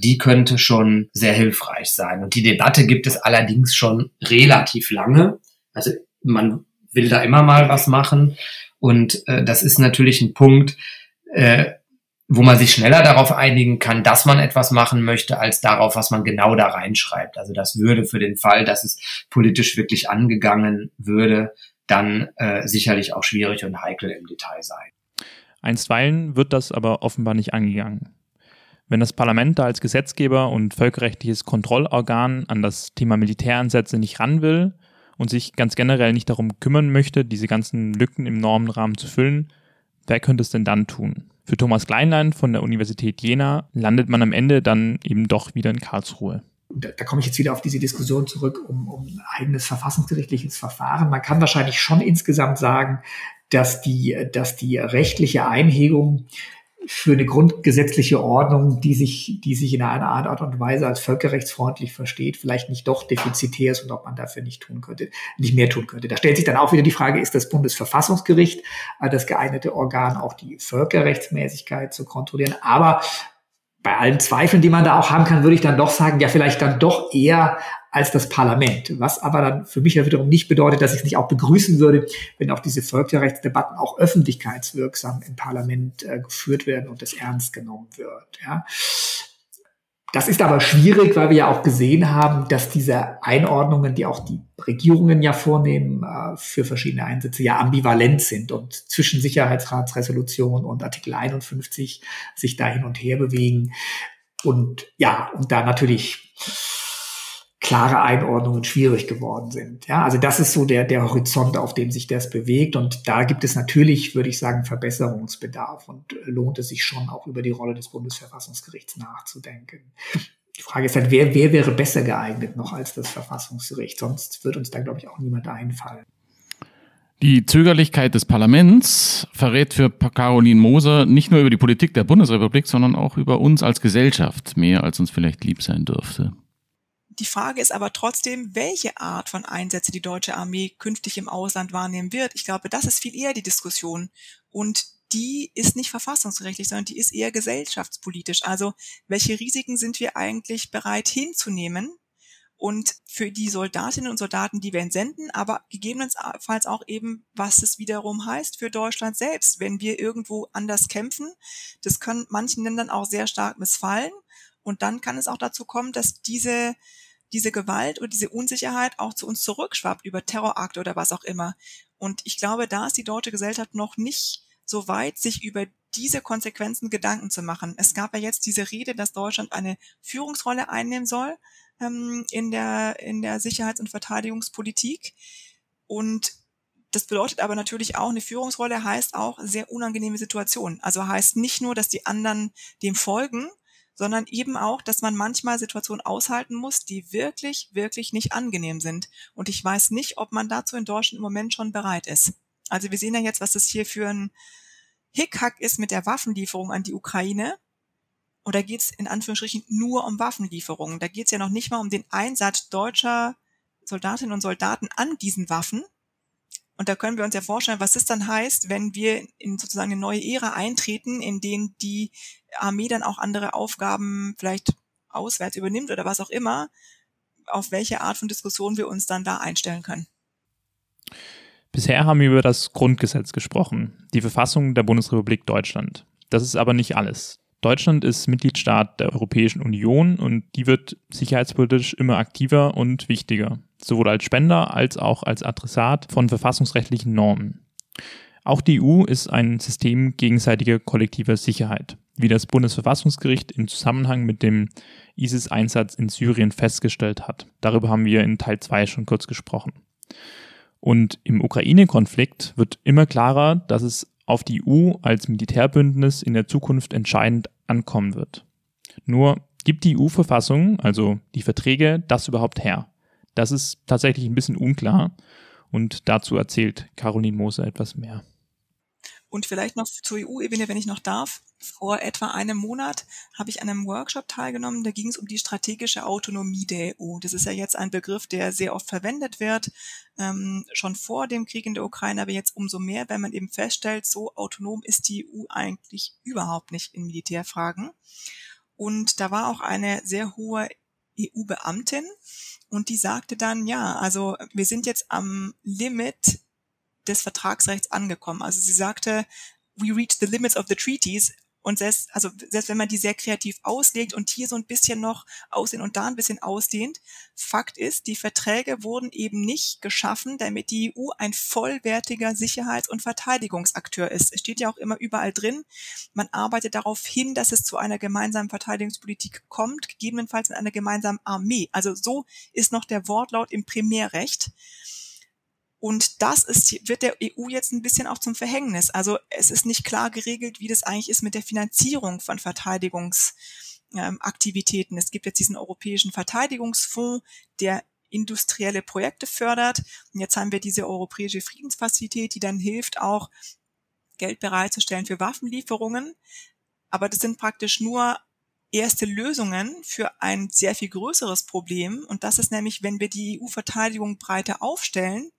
die könnte schon sehr hilfreich sein. Und die Debatte gibt es allerdings schon relativ lange. Also man will da immer mal was machen. Und äh, das ist natürlich ein Punkt, äh, wo man sich schneller darauf einigen kann, dass man etwas machen möchte, als darauf, was man genau da reinschreibt. Also das würde für den Fall, dass es politisch wirklich angegangen würde, dann äh, sicherlich auch schwierig und heikel im Detail sein. Einstweilen wird das aber offenbar nicht angegangen. Wenn das Parlament da als Gesetzgeber und völkerrechtliches Kontrollorgan an das Thema Militäransätze nicht ran will und sich ganz generell nicht darum kümmern möchte, diese ganzen Lücken im Normenrahmen zu füllen, wer könnte es denn dann tun? Für Thomas Kleinlein von der Universität Jena landet man am Ende dann eben doch wieder in Karlsruhe. Da, da komme ich jetzt wieder auf diese Diskussion zurück um, um ein eigenes verfassungsgerichtliches Verfahren. Man kann wahrscheinlich schon insgesamt sagen, dass die, dass die rechtliche Einhegung für eine grundgesetzliche Ordnung, die sich, die sich in einer Art und Weise als völkerrechtsfreundlich versteht, vielleicht nicht doch defizitär ist und ob man dafür nicht tun könnte, nicht mehr tun könnte. Da stellt sich dann auch wieder die Frage, ist das Bundesverfassungsgericht das geeignete Organ, auch die Völkerrechtsmäßigkeit zu kontrollieren? Aber bei allen Zweifeln, die man da auch haben kann, würde ich dann doch sagen, ja, vielleicht dann doch eher als das Parlament. Was aber dann für mich ja wiederum nicht bedeutet, dass ich es nicht auch begrüßen würde, wenn auch diese Völkerrechtsdebatten auch öffentlichkeitswirksam im Parlament äh, geführt werden und es ernst genommen wird. Ja. Das ist aber schwierig, weil wir ja auch gesehen haben, dass diese Einordnungen, die auch die Regierungen ja vornehmen äh, für verschiedene Einsätze, ja ambivalent sind und zwischen Sicherheitsratsresolution und Artikel 51 sich da hin und her bewegen. Und ja, und da natürlich klare Einordnungen schwierig geworden sind. Ja, also das ist so der, der Horizont, auf dem sich das bewegt. Und da gibt es natürlich, würde ich sagen, Verbesserungsbedarf und lohnt es sich schon auch über die Rolle des Bundesverfassungsgerichts nachzudenken. Die Frage ist halt, wer, wer wäre besser geeignet noch als das Verfassungsgericht? Sonst wird uns da, glaube ich, auch niemand einfallen. Die Zögerlichkeit des Parlaments verrät für Caroline Moser nicht nur über die Politik der Bundesrepublik, sondern auch über uns als Gesellschaft, mehr als uns vielleicht lieb sein dürfte. Die Frage ist aber trotzdem, welche Art von Einsätze die deutsche Armee künftig im Ausland wahrnehmen wird. Ich glaube, das ist viel eher die Diskussion. Und die ist nicht verfassungsrechtlich, sondern die ist eher gesellschaftspolitisch. Also welche Risiken sind wir eigentlich bereit hinzunehmen? Und für die Soldatinnen und Soldaten, die wir entsenden, aber gegebenenfalls auch eben, was es wiederum heißt für Deutschland selbst, wenn wir irgendwo anders kämpfen. Das kann manchen Ländern auch sehr stark missfallen. Und dann kann es auch dazu kommen, dass diese diese Gewalt oder diese Unsicherheit auch zu uns zurückschwappt über Terrorakte oder was auch immer. Und ich glaube, da ist die deutsche Gesellschaft noch nicht so weit, sich über diese Konsequenzen Gedanken zu machen. Es gab ja jetzt diese Rede, dass Deutschland eine Führungsrolle einnehmen soll ähm, in, der, in der Sicherheits- und Verteidigungspolitik. Und das bedeutet aber natürlich auch, eine Führungsrolle heißt auch sehr unangenehme Situationen. Also heißt nicht nur, dass die anderen dem folgen, sondern eben auch, dass man manchmal Situationen aushalten muss, die wirklich, wirklich nicht angenehm sind. Und ich weiß nicht, ob man dazu in Deutschland im Moment schon bereit ist. Also wir sehen ja jetzt, was das hier für ein Hickhack ist mit der Waffenlieferung an die Ukraine. Und da geht es in Anführungsstrichen nur um Waffenlieferungen. Da geht es ja noch nicht mal um den Einsatz deutscher Soldatinnen und Soldaten an diesen Waffen, und da können wir uns ja vorstellen, was das dann heißt, wenn wir in sozusagen eine neue Ära eintreten, in denen die Armee dann auch andere Aufgaben vielleicht auswärts übernimmt oder was auch immer, auf welche Art von Diskussion wir uns dann da einstellen können. Bisher haben wir über das Grundgesetz gesprochen, die Verfassung der Bundesrepublik Deutschland. Das ist aber nicht alles. Deutschland ist Mitgliedstaat der Europäischen Union und die wird sicherheitspolitisch immer aktiver und wichtiger, sowohl als Spender als auch als Adressat von verfassungsrechtlichen Normen. Auch die EU ist ein System gegenseitiger kollektiver Sicherheit, wie das Bundesverfassungsgericht im Zusammenhang mit dem ISIS-Einsatz in Syrien festgestellt hat. Darüber haben wir in Teil 2 schon kurz gesprochen. Und im Ukraine-Konflikt wird immer klarer, dass es auf die EU als Militärbündnis in der Zukunft entscheidend ankommen wird. Nur gibt die EU-Verfassung, also die Verträge, das überhaupt her? Das ist tatsächlich ein bisschen unklar und dazu erzählt Caroline Moser etwas mehr. Und vielleicht noch zur EU-Ebene, wenn ich noch darf. Vor etwa einem Monat habe ich an einem Workshop teilgenommen, da ging es um die strategische Autonomie der EU. Das ist ja jetzt ein Begriff, der sehr oft verwendet wird, ähm, schon vor dem Krieg in der Ukraine, aber jetzt umso mehr, wenn man eben feststellt, so autonom ist die EU eigentlich überhaupt nicht in Militärfragen. Und da war auch eine sehr hohe EU-Beamtin und die sagte dann, ja, also wir sind jetzt am Limit des Vertragsrechts angekommen. Also sie sagte, we reach the limits of the treaties. Und selbst, also selbst wenn man die sehr kreativ auslegt und hier so ein bisschen noch aussehen und da ein bisschen ausdehnt, Fakt ist, die Verträge wurden eben nicht geschaffen, damit die EU ein vollwertiger Sicherheits- und Verteidigungsakteur ist. Es steht ja auch immer überall drin, man arbeitet darauf hin, dass es zu einer gemeinsamen Verteidigungspolitik kommt, gegebenenfalls in einer gemeinsamen Armee. Also so ist noch der Wortlaut im Primärrecht. Und das ist, wird der EU jetzt ein bisschen auch zum Verhängnis. Also es ist nicht klar geregelt, wie das eigentlich ist mit der Finanzierung von Verteidigungsaktivitäten. Ähm, es gibt jetzt diesen Europäischen Verteidigungsfonds, der industrielle Projekte fördert. Und jetzt haben wir diese Europäische Friedensfazilität, die dann hilft, auch Geld bereitzustellen für Waffenlieferungen. Aber das sind praktisch nur erste Lösungen für ein sehr viel größeres Problem. Und das ist nämlich, wenn wir die EU-Verteidigung breiter aufstellen,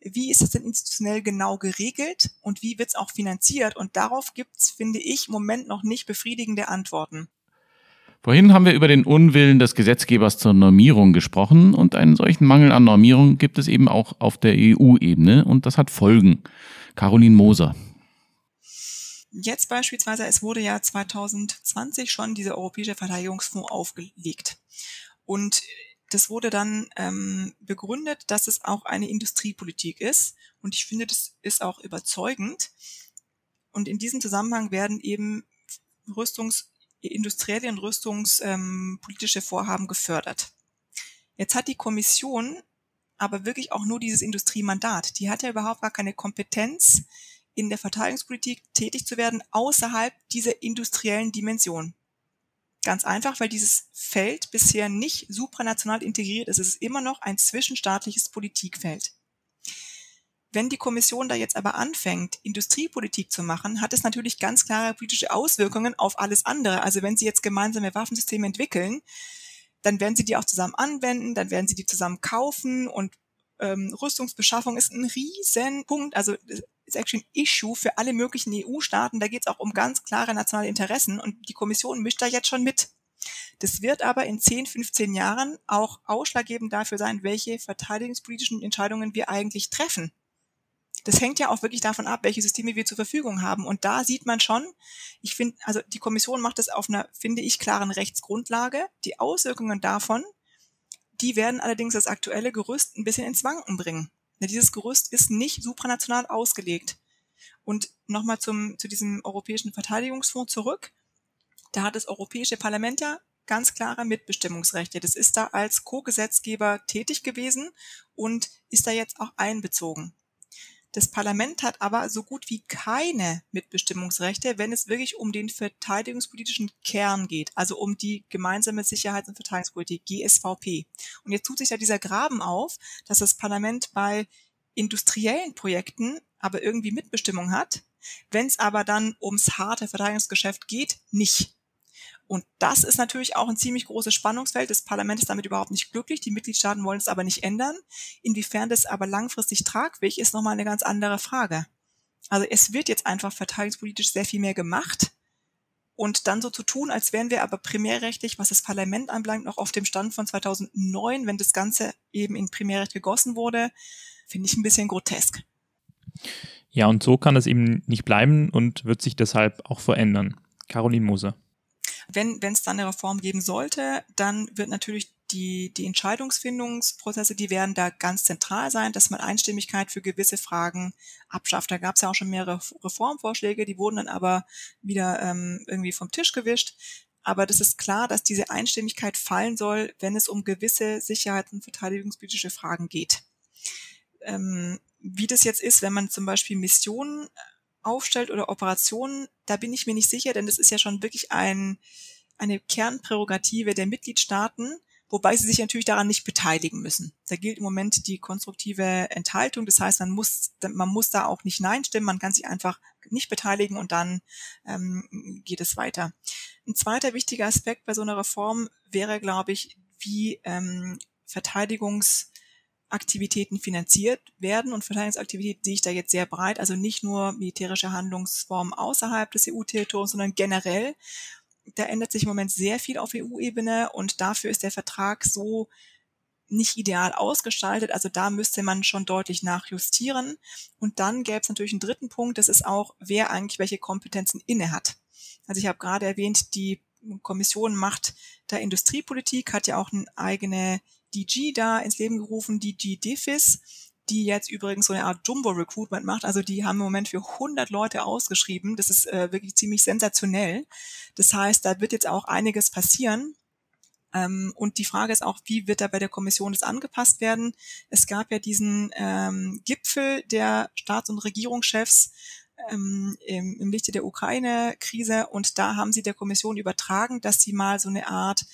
wie ist es denn institutionell genau geregelt und wie wird es auch finanziert? Und darauf gibt es, finde ich, im Moment noch nicht befriedigende Antworten. Vorhin haben wir über den Unwillen des Gesetzgebers zur Normierung gesprochen und einen solchen Mangel an Normierung gibt es eben auch auf der EU-Ebene und das hat Folgen. Caroline Moser. Jetzt beispielsweise, es wurde ja 2020 schon dieser Europäische Verteidigungsfonds aufgelegt. Und das wurde dann ähm, begründet, dass es auch eine Industriepolitik ist. Und ich finde, das ist auch überzeugend. Und in diesem Zusammenhang werden eben Rüstungs industrielle und rüstungspolitische ähm, Vorhaben gefördert. Jetzt hat die Kommission aber wirklich auch nur dieses Industriemandat. Die hat ja überhaupt gar keine Kompetenz, in der Verteidigungspolitik tätig zu werden, außerhalb dieser industriellen Dimension. Ganz einfach, weil dieses Feld bisher nicht supranational integriert ist. Es ist immer noch ein zwischenstaatliches Politikfeld. Wenn die Kommission da jetzt aber anfängt, Industriepolitik zu machen, hat es natürlich ganz klare politische Auswirkungen auf alles andere. Also wenn sie jetzt gemeinsame Waffensysteme entwickeln, dann werden sie die auch zusammen anwenden, dann werden sie die zusammen kaufen und ähm, Rüstungsbeschaffung ist ein Riesenpunkt. Also ist actually ein Issue für alle möglichen EU-Staaten. Da geht es auch um ganz klare nationale Interessen und die Kommission mischt da jetzt schon mit. Das wird aber in 10, 15 Jahren auch ausschlaggebend dafür sein, welche verteidigungspolitischen Entscheidungen wir eigentlich treffen. Das hängt ja auch wirklich davon ab, welche Systeme wir zur Verfügung haben. Und da sieht man schon, ich finde, also die Kommission macht das auf einer, finde ich, klaren Rechtsgrundlage. Die Auswirkungen davon, die werden allerdings das aktuelle Gerüst ein bisschen ins Wanken bringen. Ja, dieses Gerüst ist nicht supranational ausgelegt. Und nochmal zum, zu diesem Europäischen Verteidigungsfonds zurück. Da hat das Europäische Parlament ja ganz klare Mitbestimmungsrechte. Das ist da als Co-Gesetzgeber tätig gewesen und ist da jetzt auch einbezogen. Das Parlament hat aber so gut wie keine Mitbestimmungsrechte, wenn es wirklich um den verteidigungspolitischen Kern geht, also um die gemeinsame Sicherheits- und Verteidigungspolitik, GSVP. Und jetzt tut sich ja dieser Graben auf, dass das Parlament bei industriellen Projekten aber irgendwie Mitbestimmung hat, wenn es aber dann ums harte Verteidigungsgeschäft geht, nicht. Und das ist natürlich auch ein ziemlich großes Spannungsfeld. Das Parlament ist damit überhaupt nicht glücklich. Die Mitgliedstaaten wollen es aber nicht ändern. Inwiefern das aber langfristig tragfähig ist, nochmal eine ganz andere Frage. Also es wird jetzt einfach verteidigungspolitisch sehr viel mehr gemacht. Und dann so zu tun, als wären wir aber primärrechtlich, was das Parlament anbelangt, noch auf dem Stand von 2009, wenn das Ganze eben in Primärrecht gegossen wurde, finde ich ein bisschen grotesk. Ja, und so kann es eben nicht bleiben und wird sich deshalb auch verändern. Caroline Moser. Wenn es dann eine Reform geben sollte, dann wird natürlich die, die Entscheidungsfindungsprozesse, die werden da ganz zentral sein, dass man Einstimmigkeit für gewisse Fragen abschafft. Da gab es ja auch schon mehrere Reformvorschläge, die wurden dann aber wieder ähm, irgendwie vom Tisch gewischt. Aber das ist klar, dass diese Einstimmigkeit fallen soll, wenn es um gewisse sicherheits- und verteidigungspolitische Fragen geht. Ähm, wie das jetzt ist, wenn man zum Beispiel Missionen aufstellt oder Operationen, da bin ich mir nicht sicher, denn das ist ja schon wirklich ein, eine Kernprärogative der Mitgliedstaaten, wobei sie sich natürlich daran nicht beteiligen müssen. Da gilt im Moment die konstruktive Enthaltung. Das heißt, man muss, man muss da auch nicht Nein stimmen, man kann sich einfach nicht beteiligen und dann ähm, geht es weiter. Ein zweiter wichtiger Aspekt bei so einer Reform wäre, glaube ich, wie ähm, Verteidigungsaktivitäten finanziert werden. Und Verteidigungsaktivitäten sehe ich da jetzt sehr breit, also nicht nur militärische Handlungsformen außerhalb des EU-Territoriums, sondern generell da ändert sich im Moment sehr viel auf EU-Ebene und dafür ist der Vertrag so nicht ideal ausgestaltet. Also da müsste man schon deutlich nachjustieren. Und dann gäbe es natürlich einen dritten Punkt, das ist auch, wer eigentlich welche Kompetenzen inne hat. Also ich habe gerade erwähnt, die Kommission macht da Industriepolitik, hat ja auch eine eigene DG da ins Leben gerufen, DG DEFIS die jetzt übrigens so eine Art Jumbo-Recruitment macht. Also die haben im Moment für 100 Leute ausgeschrieben. Das ist äh, wirklich ziemlich sensationell. Das heißt, da wird jetzt auch einiges passieren. Ähm, und die Frage ist auch, wie wird da bei der Kommission das angepasst werden? Es gab ja diesen ähm, Gipfel der Staats- und Regierungschefs ähm, im, im Lichte der Ukraine-Krise und da haben sie der Kommission übertragen, dass sie mal so eine Art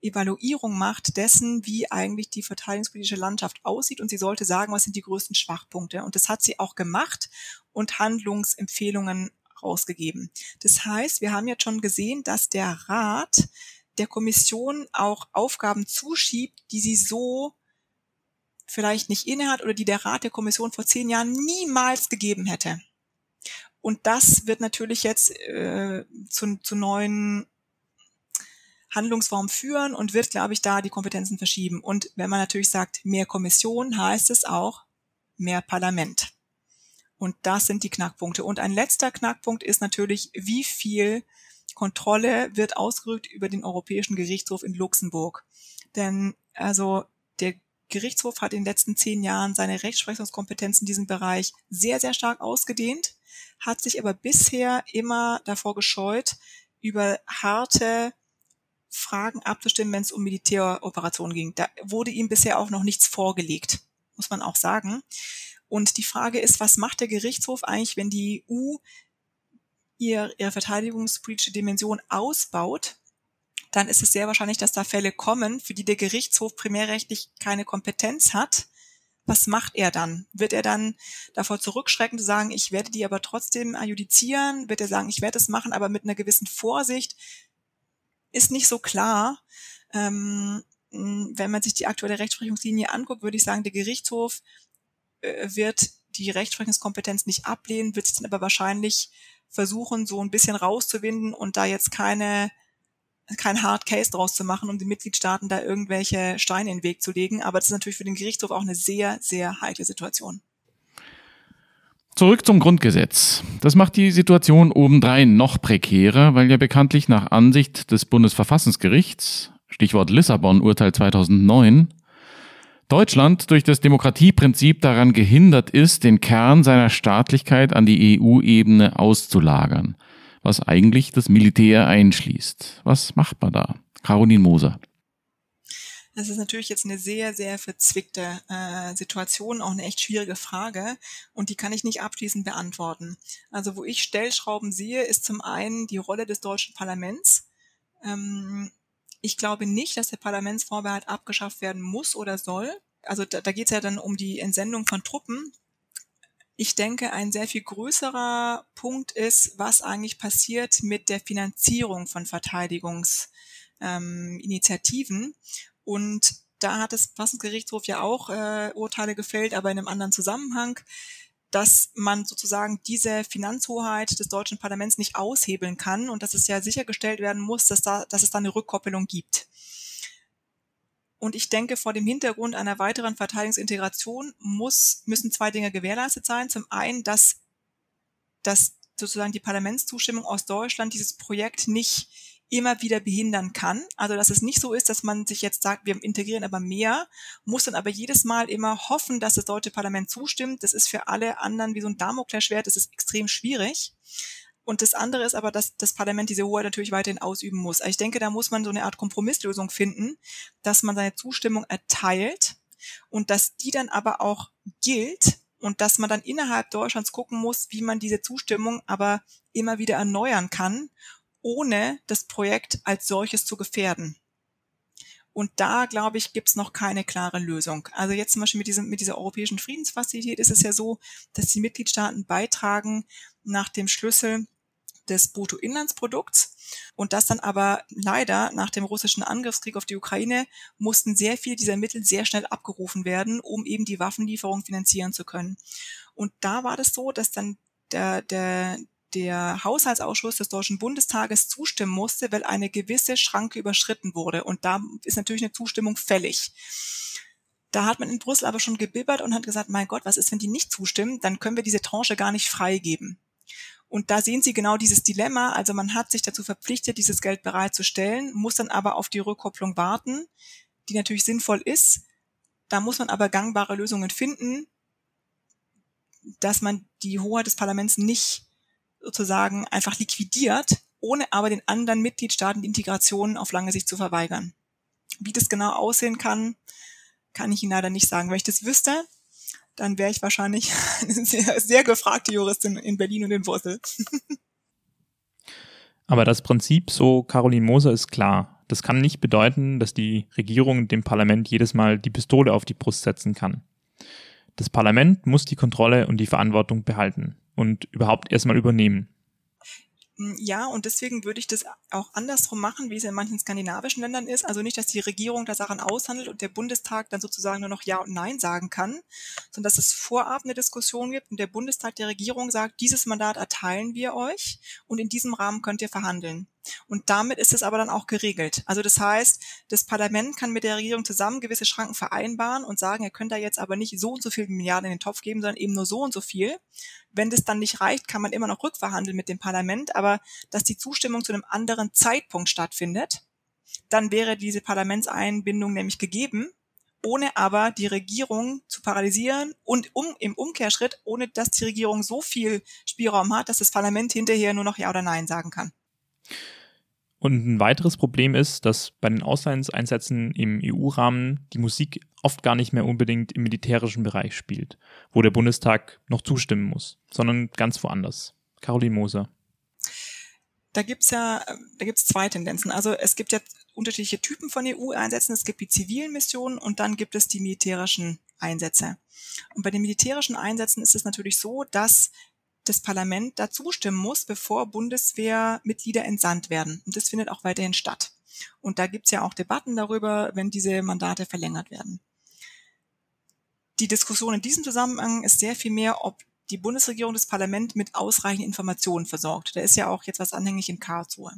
Evaluierung macht dessen, wie eigentlich die verteidigungspolitische Landschaft aussieht und sie sollte sagen, was sind die größten Schwachpunkte. Und das hat sie auch gemacht und Handlungsempfehlungen rausgegeben. Das heißt, wir haben jetzt schon gesehen, dass der Rat der Kommission auch Aufgaben zuschiebt, die sie so vielleicht nicht innehat oder die der Rat der Kommission vor zehn Jahren niemals gegeben hätte. Und das wird natürlich jetzt äh, zu, zu neuen Handlungsform führen und wird, glaube ich, da die Kompetenzen verschieben. Und wenn man natürlich sagt, mehr Kommission, heißt es auch mehr Parlament. Und das sind die Knackpunkte. Und ein letzter Knackpunkt ist natürlich, wie viel Kontrolle wird ausgerückt über den Europäischen Gerichtshof in Luxemburg. Denn also der Gerichtshof hat in den letzten zehn Jahren seine Rechtsprechungskompetenz in diesem Bereich sehr, sehr stark ausgedehnt, hat sich aber bisher immer davor gescheut, über harte Fragen abzustimmen, wenn es um Militäroperationen ging. Da wurde ihm bisher auch noch nichts vorgelegt, muss man auch sagen. Und die Frage ist, was macht der Gerichtshof eigentlich, wenn die EU ihr, ihre verteidigungspolitische Dimension ausbaut? Dann ist es sehr wahrscheinlich, dass da Fälle kommen, für die der Gerichtshof primärrechtlich keine Kompetenz hat. Was macht er dann? Wird er dann davor zurückschrecken zu sagen, ich werde die aber trotzdem adjudizieren? Wird er sagen, ich werde es machen, aber mit einer gewissen Vorsicht? Ist nicht so klar. Ähm, wenn man sich die aktuelle Rechtsprechungslinie anguckt, würde ich sagen, der Gerichtshof äh, wird die Rechtsprechungskompetenz nicht ablehnen, wird sich dann aber wahrscheinlich versuchen, so ein bisschen rauszuwinden und da jetzt keine kein Hard Case draus zu machen, um den Mitgliedstaaten da irgendwelche Steine in den Weg zu legen. Aber das ist natürlich für den Gerichtshof auch eine sehr, sehr heikle Situation. Zurück zum Grundgesetz. Das macht die Situation obendrein noch prekärer, weil ja bekanntlich nach Ansicht des Bundesverfassungsgerichts, Stichwort Lissabon-Urteil 2009, Deutschland durch das Demokratieprinzip daran gehindert ist, den Kern seiner Staatlichkeit an die EU-Ebene auszulagern, was eigentlich das Militär einschließt. Was macht man da? Caroline Moser. Das ist natürlich jetzt eine sehr, sehr verzwickte äh, Situation, auch eine echt schwierige Frage und die kann ich nicht abschließend beantworten. Also wo ich Stellschrauben sehe, ist zum einen die Rolle des deutschen Parlaments. Ähm, ich glaube nicht, dass der Parlamentsvorbehalt abgeschafft werden muss oder soll. Also da, da geht es ja dann um die Entsendung von Truppen. Ich denke, ein sehr viel größerer Punkt ist, was eigentlich passiert mit der Finanzierung von Verteidigungsinitiativen. Ähm, und da hat das Verfassungsgerichtshof ja auch äh, Urteile gefällt, aber in einem anderen Zusammenhang, dass man sozusagen diese Finanzhoheit des deutschen Parlaments nicht aushebeln kann und dass es ja sichergestellt werden muss, dass, da, dass es da eine Rückkoppelung gibt. Und ich denke, vor dem Hintergrund einer weiteren Verteidigungsintegration muss, müssen zwei Dinge gewährleistet sein. Zum einen, dass, dass sozusagen die Parlamentszustimmung aus Deutschland dieses Projekt nicht immer wieder behindern kann. Also dass es nicht so ist, dass man sich jetzt sagt, wir integrieren aber mehr, muss dann aber jedes Mal immer hoffen, dass das deutsche Parlament zustimmt. Das ist für alle anderen wie so ein Damoklesschwert, das ist extrem schwierig. Und das andere ist aber, dass das Parlament diese Hoheit natürlich weiterhin ausüben muss. Also ich denke, da muss man so eine Art Kompromisslösung finden, dass man seine Zustimmung erteilt und dass die dann aber auch gilt und dass man dann innerhalb Deutschlands gucken muss, wie man diese Zustimmung aber immer wieder erneuern kann ohne das Projekt als solches zu gefährden. Und da, glaube ich, gibt es noch keine klare Lösung. Also jetzt zum Beispiel mit, diesem, mit dieser europäischen Friedensfazilität ist es ja so, dass die Mitgliedstaaten beitragen nach dem Schlüssel des Bruttoinlandsprodukts. Und das dann aber leider nach dem russischen Angriffskrieg auf die Ukraine mussten sehr viele dieser Mittel sehr schnell abgerufen werden, um eben die Waffenlieferung finanzieren zu können. Und da war das so, dass dann der, der, der Haushaltsausschuss des Deutschen Bundestages zustimmen musste, weil eine gewisse Schranke überschritten wurde. Und da ist natürlich eine Zustimmung fällig. Da hat man in Brüssel aber schon gebibbert und hat gesagt, mein Gott, was ist, wenn die nicht zustimmen? Dann können wir diese Tranche gar nicht freigeben. Und da sehen Sie genau dieses Dilemma. Also man hat sich dazu verpflichtet, dieses Geld bereitzustellen, muss dann aber auf die Rückkopplung warten, die natürlich sinnvoll ist. Da muss man aber gangbare Lösungen finden, dass man die Hoheit des Parlaments nicht sozusagen einfach liquidiert, ohne aber den anderen Mitgliedstaaten die Integration auf lange Sicht zu verweigern. Wie das genau aussehen kann, kann ich Ihnen leider nicht sagen. Wenn ich das wüsste, dann wäre ich wahrscheinlich eine sehr, sehr gefragte Juristin in Berlin und in Brüssel. Aber das Prinzip, so Caroline Moser, ist klar. Das kann nicht bedeuten, dass die Regierung dem Parlament jedes Mal die Pistole auf die Brust setzen kann. Das Parlament muss die Kontrolle und die Verantwortung behalten und überhaupt erstmal übernehmen. Hm, ja, und deswegen würde ich das auch andersrum machen, wie es in manchen skandinavischen Ländern ist. Also nicht, dass die Regierung da Sachen aushandelt und der Bundestag dann sozusagen nur noch Ja und Nein sagen kann, sondern dass es vorab eine Diskussion gibt und der Bundestag der Regierung sagt, dieses Mandat erteilen wir euch und in diesem Rahmen könnt ihr verhandeln. Und damit ist es aber dann auch geregelt. Also das heißt, das Parlament kann mit der Regierung zusammen gewisse Schranken vereinbaren und sagen, ihr könnt da jetzt aber nicht so und so viel Milliarden in den Topf geben, sondern eben nur so und so viel. Wenn das dann nicht reicht, kann man immer noch rückverhandeln mit dem Parlament, aber dass die Zustimmung zu einem anderen Zeitpunkt stattfindet, dann wäre diese Parlamentseinbindung nämlich gegeben, ohne aber die Regierung zu paralysieren und um, im Umkehrschritt, ohne dass die Regierung so viel Spielraum hat, dass das Parlament hinterher nur noch Ja oder Nein sagen kann. Und ein weiteres Problem ist, dass bei den Auslandseinsätzen im EU-Rahmen die Musik oft gar nicht mehr unbedingt im militärischen Bereich spielt, wo der Bundestag noch zustimmen muss, sondern ganz woanders. Caroline Moser. Da gibt's ja, da gibt's zwei Tendenzen. Also es gibt ja unterschiedliche Typen von EU-Einsätzen. Es gibt die zivilen Missionen und dann gibt es die militärischen Einsätze. Und bei den militärischen Einsätzen ist es natürlich so, dass das Parlament da zustimmen muss, bevor Bundeswehrmitglieder entsandt werden. Und das findet auch weiterhin statt. Und da gibt's ja auch Debatten darüber, wenn diese Mandate verlängert werden. Die Diskussion in diesem Zusammenhang ist sehr viel mehr, ob die Bundesregierung das Parlament mit ausreichenden Informationen versorgt. Da ist ja auch jetzt was anhängig in Karlsruhe.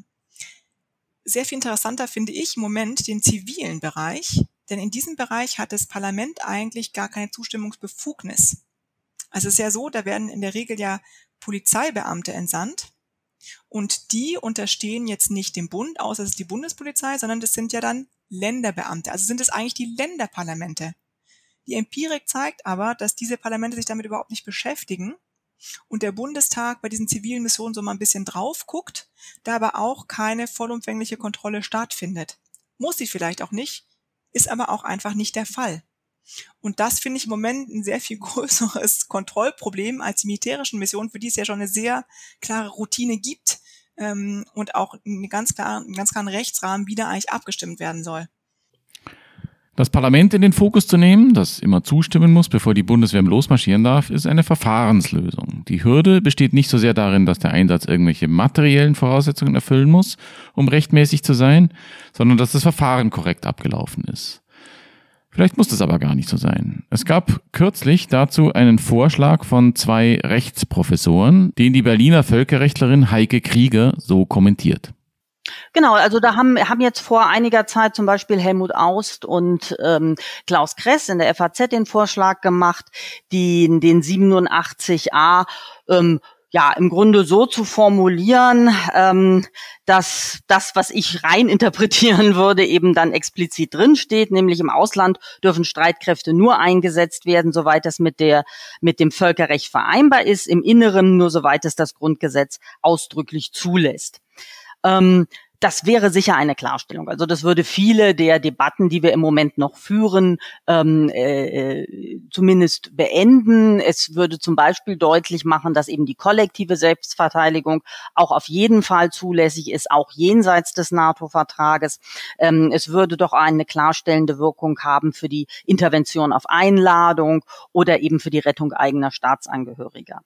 Sehr viel interessanter finde ich im Moment den zivilen Bereich, denn in diesem Bereich hat das Parlament eigentlich gar keine Zustimmungsbefugnis. Also es ist ja so, da werden in der Regel ja Polizeibeamte entsandt und die unterstehen jetzt nicht dem Bund, außer es ist die Bundespolizei, sondern das sind ja dann Länderbeamte. Also sind es eigentlich die Länderparlamente. Die Empirik zeigt aber, dass diese Parlamente sich damit überhaupt nicht beschäftigen und der Bundestag bei diesen zivilen Missionen so mal ein bisschen drauf guckt, da aber auch keine vollumfängliche Kontrolle stattfindet. Muss sie vielleicht auch nicht, ist aber auch einfach nicht der Fall. Und das finde ich im Moment ein sehr viel größeres Kontrollproblem als die militärischen Missionen, für die es ja schon eine sehr klare Routine gibt ähm, und auch einen ganz, klaren, einen ganz klaren Rechtsrahmen, wie da eigentlich abgestimmt werden soll. Das Parlament in den Fokus zu nehmen, das immer zustimmen muss, bevor die Bundeswehr losmarschieren darf, ist eine Verfahrenslösung. Die Hürde besteht nicht so sehr darin, dass der Einsatz irgendwelche materiellen Voraussetzungen erfüllen muss, um rechtmäßig zu sein, sondern dass das Verfahren korrekt abgelaufen ist. Vielleicht muss das aber gar nicht so sein. Es gab kürzlich dazu einen Vorschlag von zwei Rechtsprofessoren, den die Berliner Völkerrechtlerin Heike Krieger so kommentiert. Genau, also da haben, haben jetzt vor einiger Zeit zum Beispiel Helmut Aust und ähm, Klaus Kress in der FAZ den Vorschlag gemacht, die, den 87a ähm, ja, im Grunde so zu formulieren, ähm, dass das, was ich rein interpretieren würde, eben dann explizit drinsteht, nämlich im Ausland dürfen Streitkräfte nur eingesetzt werden, soweit das mit der, mit dem Völkerrecht vereinbar ist, im Inneren nur soweit es das Grundgesetz ausdrücklich zulässt. Ähm, das wäre sicher eine Klarstellung. Also das würde viele der Debatten, die wir im Moment noch führen, ähm, äh, zumindest beenden. Es würde zum Beispiel deutlich machen, dass eben die kollektive Selbstverteidigung auch auf jeden Fall zulässig ist, auch jenseits des NATO-Vertrages. Ähm, es würde doch eine klarstellende Wirkung haben für die Intervention auf Einladung oder eben für die Rettung eigener Staatsangehöriger.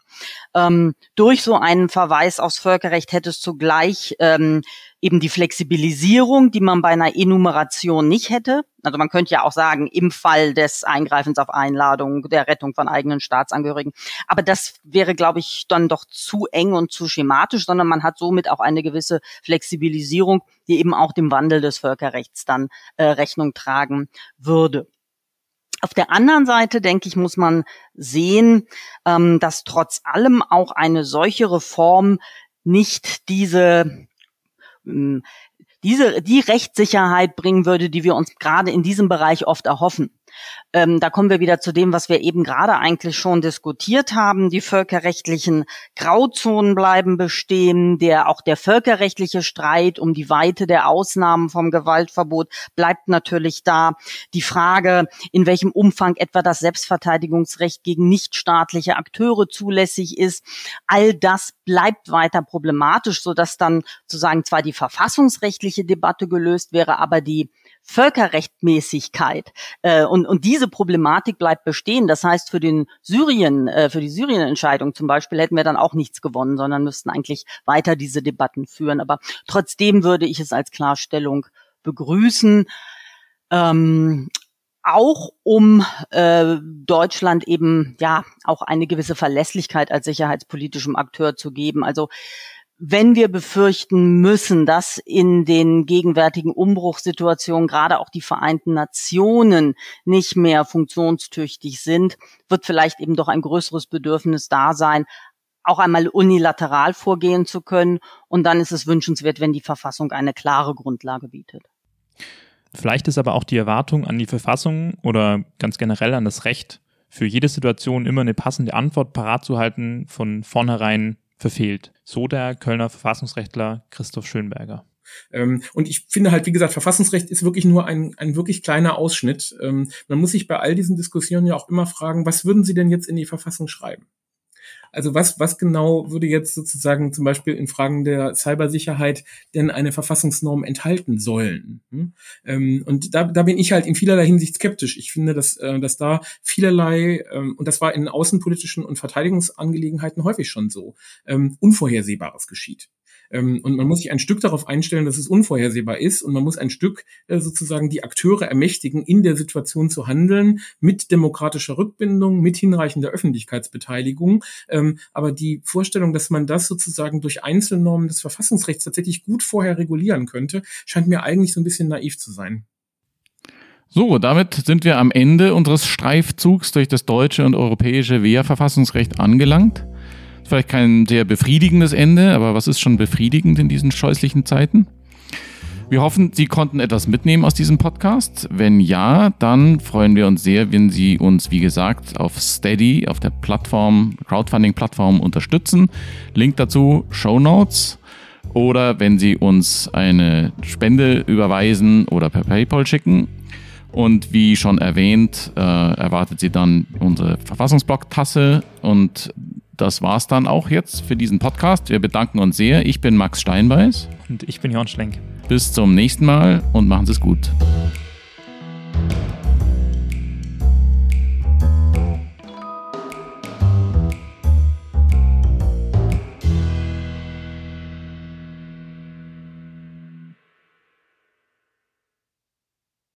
Ähm, durch so einen Verweis aufs Völkerrecht hätte es zugleich ähm, eben die Flexibilisierung, die man bei einer Enumeration nicht hätte. Also man könnte ja auch sagen, im Fall des Eingreifens auf Einladung, der Rettung von eigenen Staatsangehörigen. Aber das wäre, glaube ich, dann doch zu eng und zu schematisch, sondern man hat somit auch eine gewisse Flexibilisierung, die eben auch dem Wandel des Völkerrechts dann äh, Rechnung tragen würde. Auf der anderen Seite, denke ich, muss man sehen, ähm, dass trotz allem auch eine solche Reform nicht diese diese, die Rechtssicherheit bringen würde, die wir uns gerade in diesem Bereich oft erhoffen. Ähm, da kommen wir wieder zu dem, was wir eben gerade eigentlich schon diskutiert haben. Die völkerrechtlichen Grauzonen bleiben bestehen. Der, auch der völkerrechtliche Streit um die Weite der Ausnahmen vom Gewaltverbot bleibt natürlich da. Die Frage, in welchem Umfang etwa das Selbstverteidigungsrecht gegen nichtstaatliche Akteure zulässig ist, all das bleibt weiter problematisch, sodass dann sozusagen zwar die verfassungsrechtliche Debatte gelöst wäre, aber die Völkerrechtmäßigkeit äh, und, und diese Problematik bleibt bestehen. Das heißt, für den Syrien, äh, für die Syrien-Entscheidung zum Beispiel hätten wir dann auch nichts gewonnen, sondern müssten eigentlich weiter diese Debatten führen. Aber trotzdem würde ich es als Klarstellung begrüßen. Ähm, auch um äh, Deutschland eben ja auch eine gewisse Verlässlichkeit als sicherheitspolitischem Akteur zu geben. Also wenn wir befürchten müssen, dass in den gegenwärtigen Umbruchssituationen gerade auch die Vereinten Nationen nicht mehr funktionstüchtig sind, wird vielleicht eben doch ein größeres Bedürfnis da sein, auch einmal unilateral vorgehen zu können. Und dann ist es wünschenswert, wenn die Verfassung eine klare Grundlage bietet. Vielleicht ist aber auch die Erwartung an die Verfassung oder ganz generell an das Recht, für jede Situation immer eine passende Antwort parat zu halten, von vornherein verfehlt. So der Kölner Verfassungsrechtler Christoph Schönberger. Ähm, und ich finde halt, wie gesagt, Verfassungsrecht ist wirklich nur ein, ein wirklich kleiner Ausschnitt. Ähm, man muss sich bei all diesen Diskussionen ja auch immer fragen, was würden Sie denn jetzt in die Verfassung schreiben? Also was, was genau würde jetzt sozusagen zum Beispiel in Fragen der Cybersicherheit denn eine Verfassungsnorm enthalten sollen? Hm? Ähm, und da, da bin ich halt in vielerlei Hinsicht skeptisch. Ich finde, dass, äh, dass da vielerlei, ähm, und das war in außenpolitischen und Verteidigungsangelegenheiten häufig schon so, ähm, Unvorhersehbares geschieht. Ähm, und man muss sich ein Stück darauf einstellen, dass es unvorhersehbar ist und man muss ein Stück äh, sozusagen die Akteure ermächtigen, in der Situation zu handeln, mit demokratischer Rückbindung, mit hinreichender Öffentlichkeitsbeteiligung. Ähm, aber die Vorstellung, dass man das sozusagen durch Einzelnormen des Verfassungsrechts tatsächlich gut vorher regulieren könnte, scheint mir eigentlich so ein bisschen naiv zu sein. So, damit sind wir am Ende unseres Streifzugs durch das deutsche und europäische Wehrverfassungsrecht angelangt. Vielleicht kein sehr befriedigendes Ende, aber was ist schon befriedigend in diesen scheußlichen Zeiten? Wir hoffen, Sie konnten etwas mitnehmen aus diesem Podcast. Wenn ja, dann freuen wir uns sehr, wenn Sie uns, wie gesagt, auf Steady, auf der Plattform, Crowdfunding-Plattform unterstützen. Link dazu, Show Notes. Oder wenn Sie uns eine Spende überweisen oder per PayPal schicken. Und wie schon erwähnt, äh, erwartet Sie dann unsere Verfassungsblock-Tasse und das war's dann auch jetzt für diesen Podcast. Wir bedanken uns sehr. Ich bin Max Steinbeiß. Und ich bin Jörn Schlenk. Bis zum nächsten Mal und machen Sie es gut.